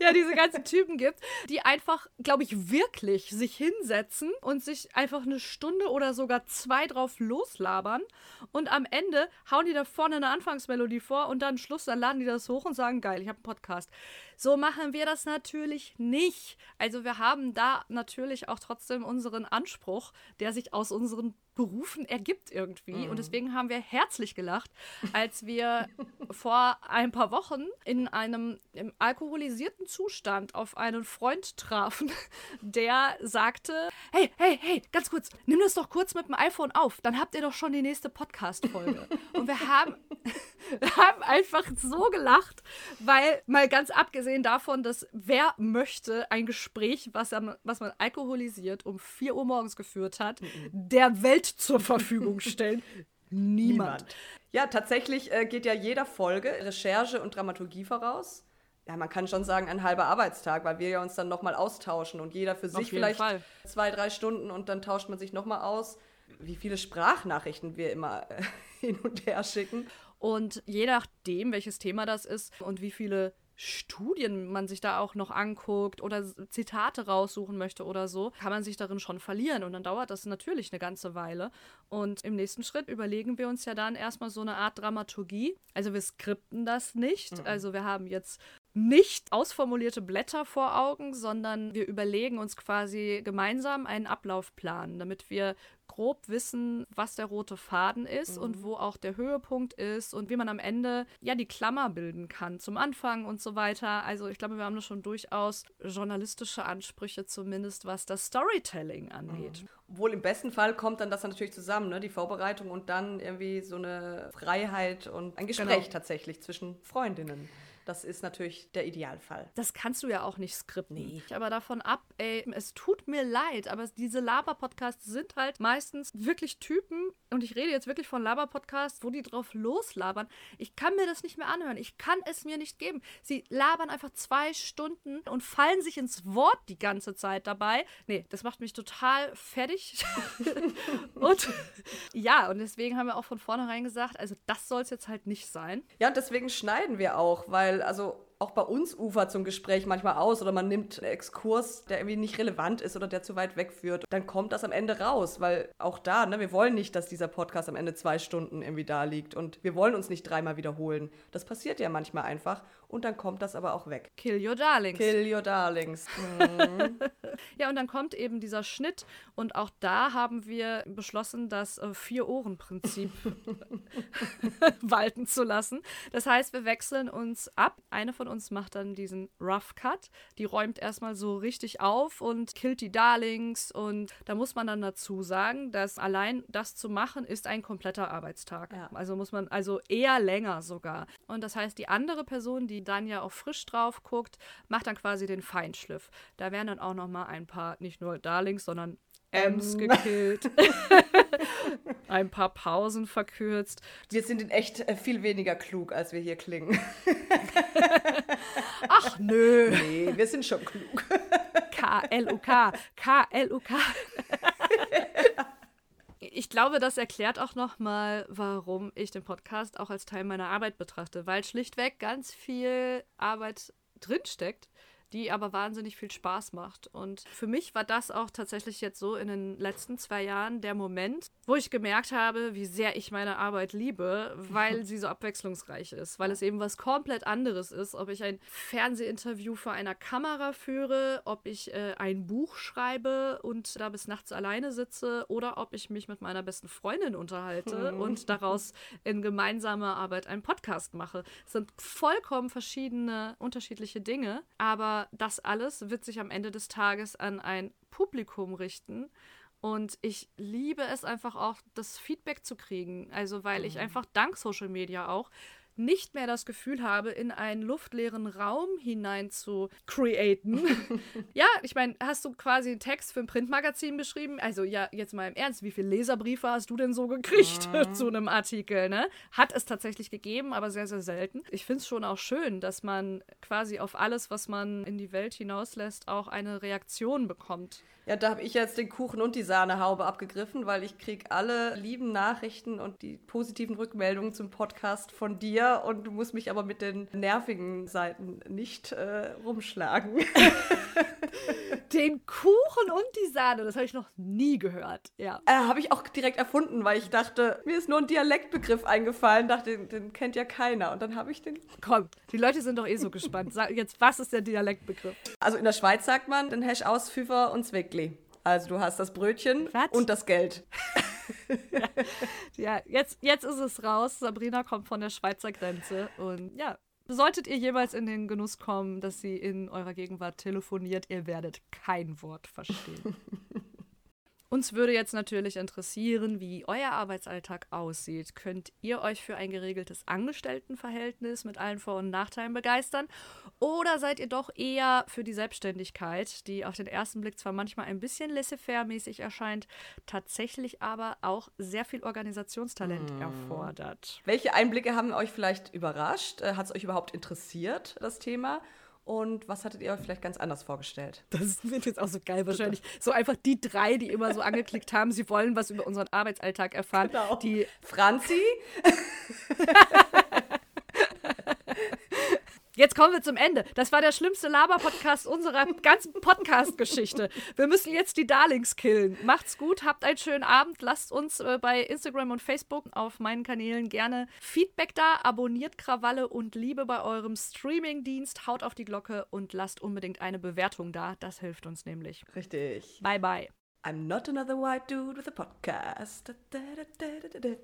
ja, diese ganzen Typen gibt, die einfach, glaube ich, wirklich sich hinsetzen und sich einfach eine Stunde oder sogar zwei drauf loslabern und am Ende hauen die da vorne eine Anfangsmelodie vor und dann Schluss, dann laden die das hoch und sagen, geil, ich habe einen Podcast. So machen wir das natürlich nicht. Also wir haben da natürlich auch trotzdem unseren Anspruch, der sich aus unseren Berufen ergibt irgendwie. Mhm. Und deswegen haben wir herzlich gelacht, als wir vor ein paar Wochen in einem alkoholisierten Zustand auf einen Freund trafen, der sagte: Hey, hey, hey, ganz kurz, nimm das doch kurz mit dem iPhone auf, dann habt ihr doch schon die nächste Podcast-Folge. Und wir haben, haben einfach so gelacht, weil mal ganz abgesehen davon, dass wer möchte ein Gespräch, was, er, was man alkoholisiert um 4 Uhr morgens geführt hat, mhm. der Welt zur Verfügung stellen? Niemand. Niemand. Ja, tatsächlich äh, geht ja jeder Folge Recherche und Dramaturgie voraus. Ja, man kann schon sagen, ein halber Arbeitstag, weil wir ja uns dann nochmal austauschen und jeder für sich vielleicht Fall. zwei, drei Stunden und dann tauscht man sich nochmal aus. Wie viele Sprachnachrichten wir immer äh, hin und her schicken. Und je nachdem, welches Thema das ist und wie viele Studien man sich da auch noch anguckt oder Zitate raussuchen möchte oder so, kann man sich darin schon verlieren. Und dann dauert das natürlich eine ganze Weile. Und im nächsten Schritt überlegen wir uns ja dann erstmal so eine Art Dramaturgie. Also wir skripten das nicht. Mhm. Also wir haben jetzt nicht ausformulierte Blätter vor Augen, sondern wir überlegen uns quasi gemeinsam einen Ablaufplan, damit wir grob wissen, was der rote Faden ist mhm. und wo auch der Höhepunkt ist und wie man am Ende ja die Klammer bilden kann zum Anfang und so weiter. Also ich glaube, wir haben da schon durchaus journalistische Ansprüche, zumindest was das Storytelling angeht. Mhm. Obwohl im besten Fall kommt dann das natürlich zusammen, ne? die Vorbereitung und dann irgendwie so eine Freiheit und ein Gespräch genau. tatsächlich zwischen Freundinnen. Das ist natürlich der Idealfall. Das kannst du ja auch nicht skripten. Nee. Aber davon ab, ey, es tut mir leid, aber diese Laber-Podcasts sind halt meistens wirklich Typen, und ich rede jetzt wirklich von Laber-Podcasts, wo die drauf loslabern. Ich kann mir das nicht mehr anhören. Ich kann es mir nicht geben. Sie labern einfach zwei Stunden und fallen sich ins Wort die ganze Zeit dabei. Nee, das macht mich total fertig. und ja, und deswegen haben wir auch von vornherein gesagt, also das soll es jetzt halt nicht sein. Ja, und deswegen schneiden wir auch, weil weil also auch bei uns ufert zum Gespräch manchmal aus oder man nimmt einen Exkurs, der irgendwie nicht relevant ist oder der zu weit wegführt, dann kommt das am Ende raus, weil auch da, ne, wir wollen nicht, dass dieser Podcast am Ende zwei Stunden irgendwie da liegt und wir wollen uns nicht dreimal wiederholen. Das passiert ja manchmal einfach und dann kommt das aber auch weg. Kill your darlings. Kill your darlings. Mhm. ja, und dann kommt eben dieser Schnitt und auch da haben wir beschlossen, das äh, Vier-Ohren-Prinzip walten zu lassen. Das heißt, wir wechseln uns ab. Eine von uns macht dann diesen Rough Cut. Die räumt erstmal so richtig auf und killt die Darlings. Und da muss man dann dazu sagen, dass allein das zu machen, ist ein kompletter Arbeitstag. Ja. Also muss man, also eher länger sogar. Und das heißt, die andere Person, die dann ja auch frisch drauf guckt, macht dann quasi den Feinschliff. Da werden dann auch noch mal ein paar, nicht nur Darlings, sondern Ems ähm. gekillt. ein paar Pausen verkürzt. Wir sind in echt äh, viel weniger klug, als wir hier klingen. Ach nö. Nee, wir sind schon klug. K-L-U-K. K-L-U-K. Ich glaube, das erklärt auch nochmal, warum ich den Podcast auch als Teil meiner Arbeit betrachte, weil schlichtweg ganz viel Arbeit drinsteckt die aber wahnsinnig viel Spaß macht. Und für mich war das auch tatsächlich jetzt so in den letzten zwei Jahren der Moment, wo ich gemerkt habe, wie sehr ich meine Arbeit liebe, weil sie so abwechslungsreich ist, weil es eben was komplett anderes ist, ob ich ein Fernsehinterview vor einer Kamera führe, ob ich äh, ein Buch schreibe und da bis nachts alleine sitze oder ob ich mich mit meiner besten Freundin unterhalte mhm. und daraus in gemeinsamer Arbeit einen Podcast mache. Es sind vollkommen verschiedene, unterschiedliche Dinge, aber das alles wird sich am Ende des Tages an ein Publikum richten. Und ich liebe es einfach auch, das Feedback zu kriegen. Also, weil ich mhm. einfach dank Social Media auch nicht mehr das Gefühl habe, in einen luftleeren Raum hinein zu createn. ja, ich meine, hast du quasi einen Text für ein Printmagazin beschrieben? Also ja, jetzt mal im Ernst, wie viele Leserbriefe hast du denn so gekriegt mhm. zu einem Artikel? Ne? Hat es tatsächlich gegeben, aber sehr, sehr selten. Ich finde es schon auch schön, dass man quasi auf alles, was man in die Welt hinauslässt, auch eine Reaktion bekommt. Ja, da habe ich jetzt den Kuchen und die Sahnehaube abgegriffen, weil ich kriege alle lieben Nachrichten und die positiven Rückmeldungen zum Podcast von dir und du musst mich aber mit den nervigen Seiten nicht äh, rumschlagen. den Kuchen und die Sahne, das habe ich noch nie gehört. Ja. Äh, habe ich auch direkt erfunden, weil ich dachte, mir ist nur ein Dialektbegriff eingefallen, dachte, den, den kennt ja keiner und dann habe ich den. Komm, die Leute sind doch eh so gespannt. Sag jetzt, was ist der Dialektbegriff? Also in der Schweiz sagt man den Hash aus Pfiffer und Zweckli. Also du hast das Brötchen Was? und das Geld. ja, ja, jetzt, jetzt ist es raus. Sabrina kommt von der Schweizer Grenze. Und ja, solltet ihr jemals in den Genuss kommen, dass sie in eurer Gegenwart telefoniert, ihr werdet kein Wort verstehen. Uns würde jetzt natürlich interessieren, wie euer Arbeitsalltag aussieht. Könnt ihr euch für ein geregeltes Angestelltenverhältnis mit allen Vor- und Nachteilen begeistern? Oder seid ihr doch eher für die Selbstständigkeit, die auf den ersten Blick zwar manchmal ein bisschen laissez-faire-mäßig erscheint, tatsächlich aber auch sehr viel Organisationstalent hm. erfordert? Welche Einblicke haben euch vielleicht überrascht? Äh, Hat es euch überhaupt interessiert, das Thema? Und was hattet ihr euch vielleicht ganz anders vorgestellt? Das ich jetzt auch so geil wahrscheinlich. So einfach die drei, die immer so angeklickt haben, sie wollen was über unseren Arbeitsalltag erfahren. Genau. Die Franzi. Jetzt kommen wir zum Ende. Das war der schlimmste Laber-Podcast unserer ganzen Podcast-Geschichte. Wir müssen jetzt die Darlings killen. Macht's gut, habt einen schönen Abend. Lasst uns äh, bei Instagram und Facebook auf meinen Kanälen gerne Feedback da. Abonniert Krawalle und Liebe bei eurem Streaming-Dienst. Haut auf die Glocke und lasst unbedingt eine Bewertung da. Das hilft uns nämlich. Richtig. Bye, bye. I'm not another white dude with a podcast. Da, da,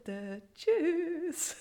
da, Tschüss.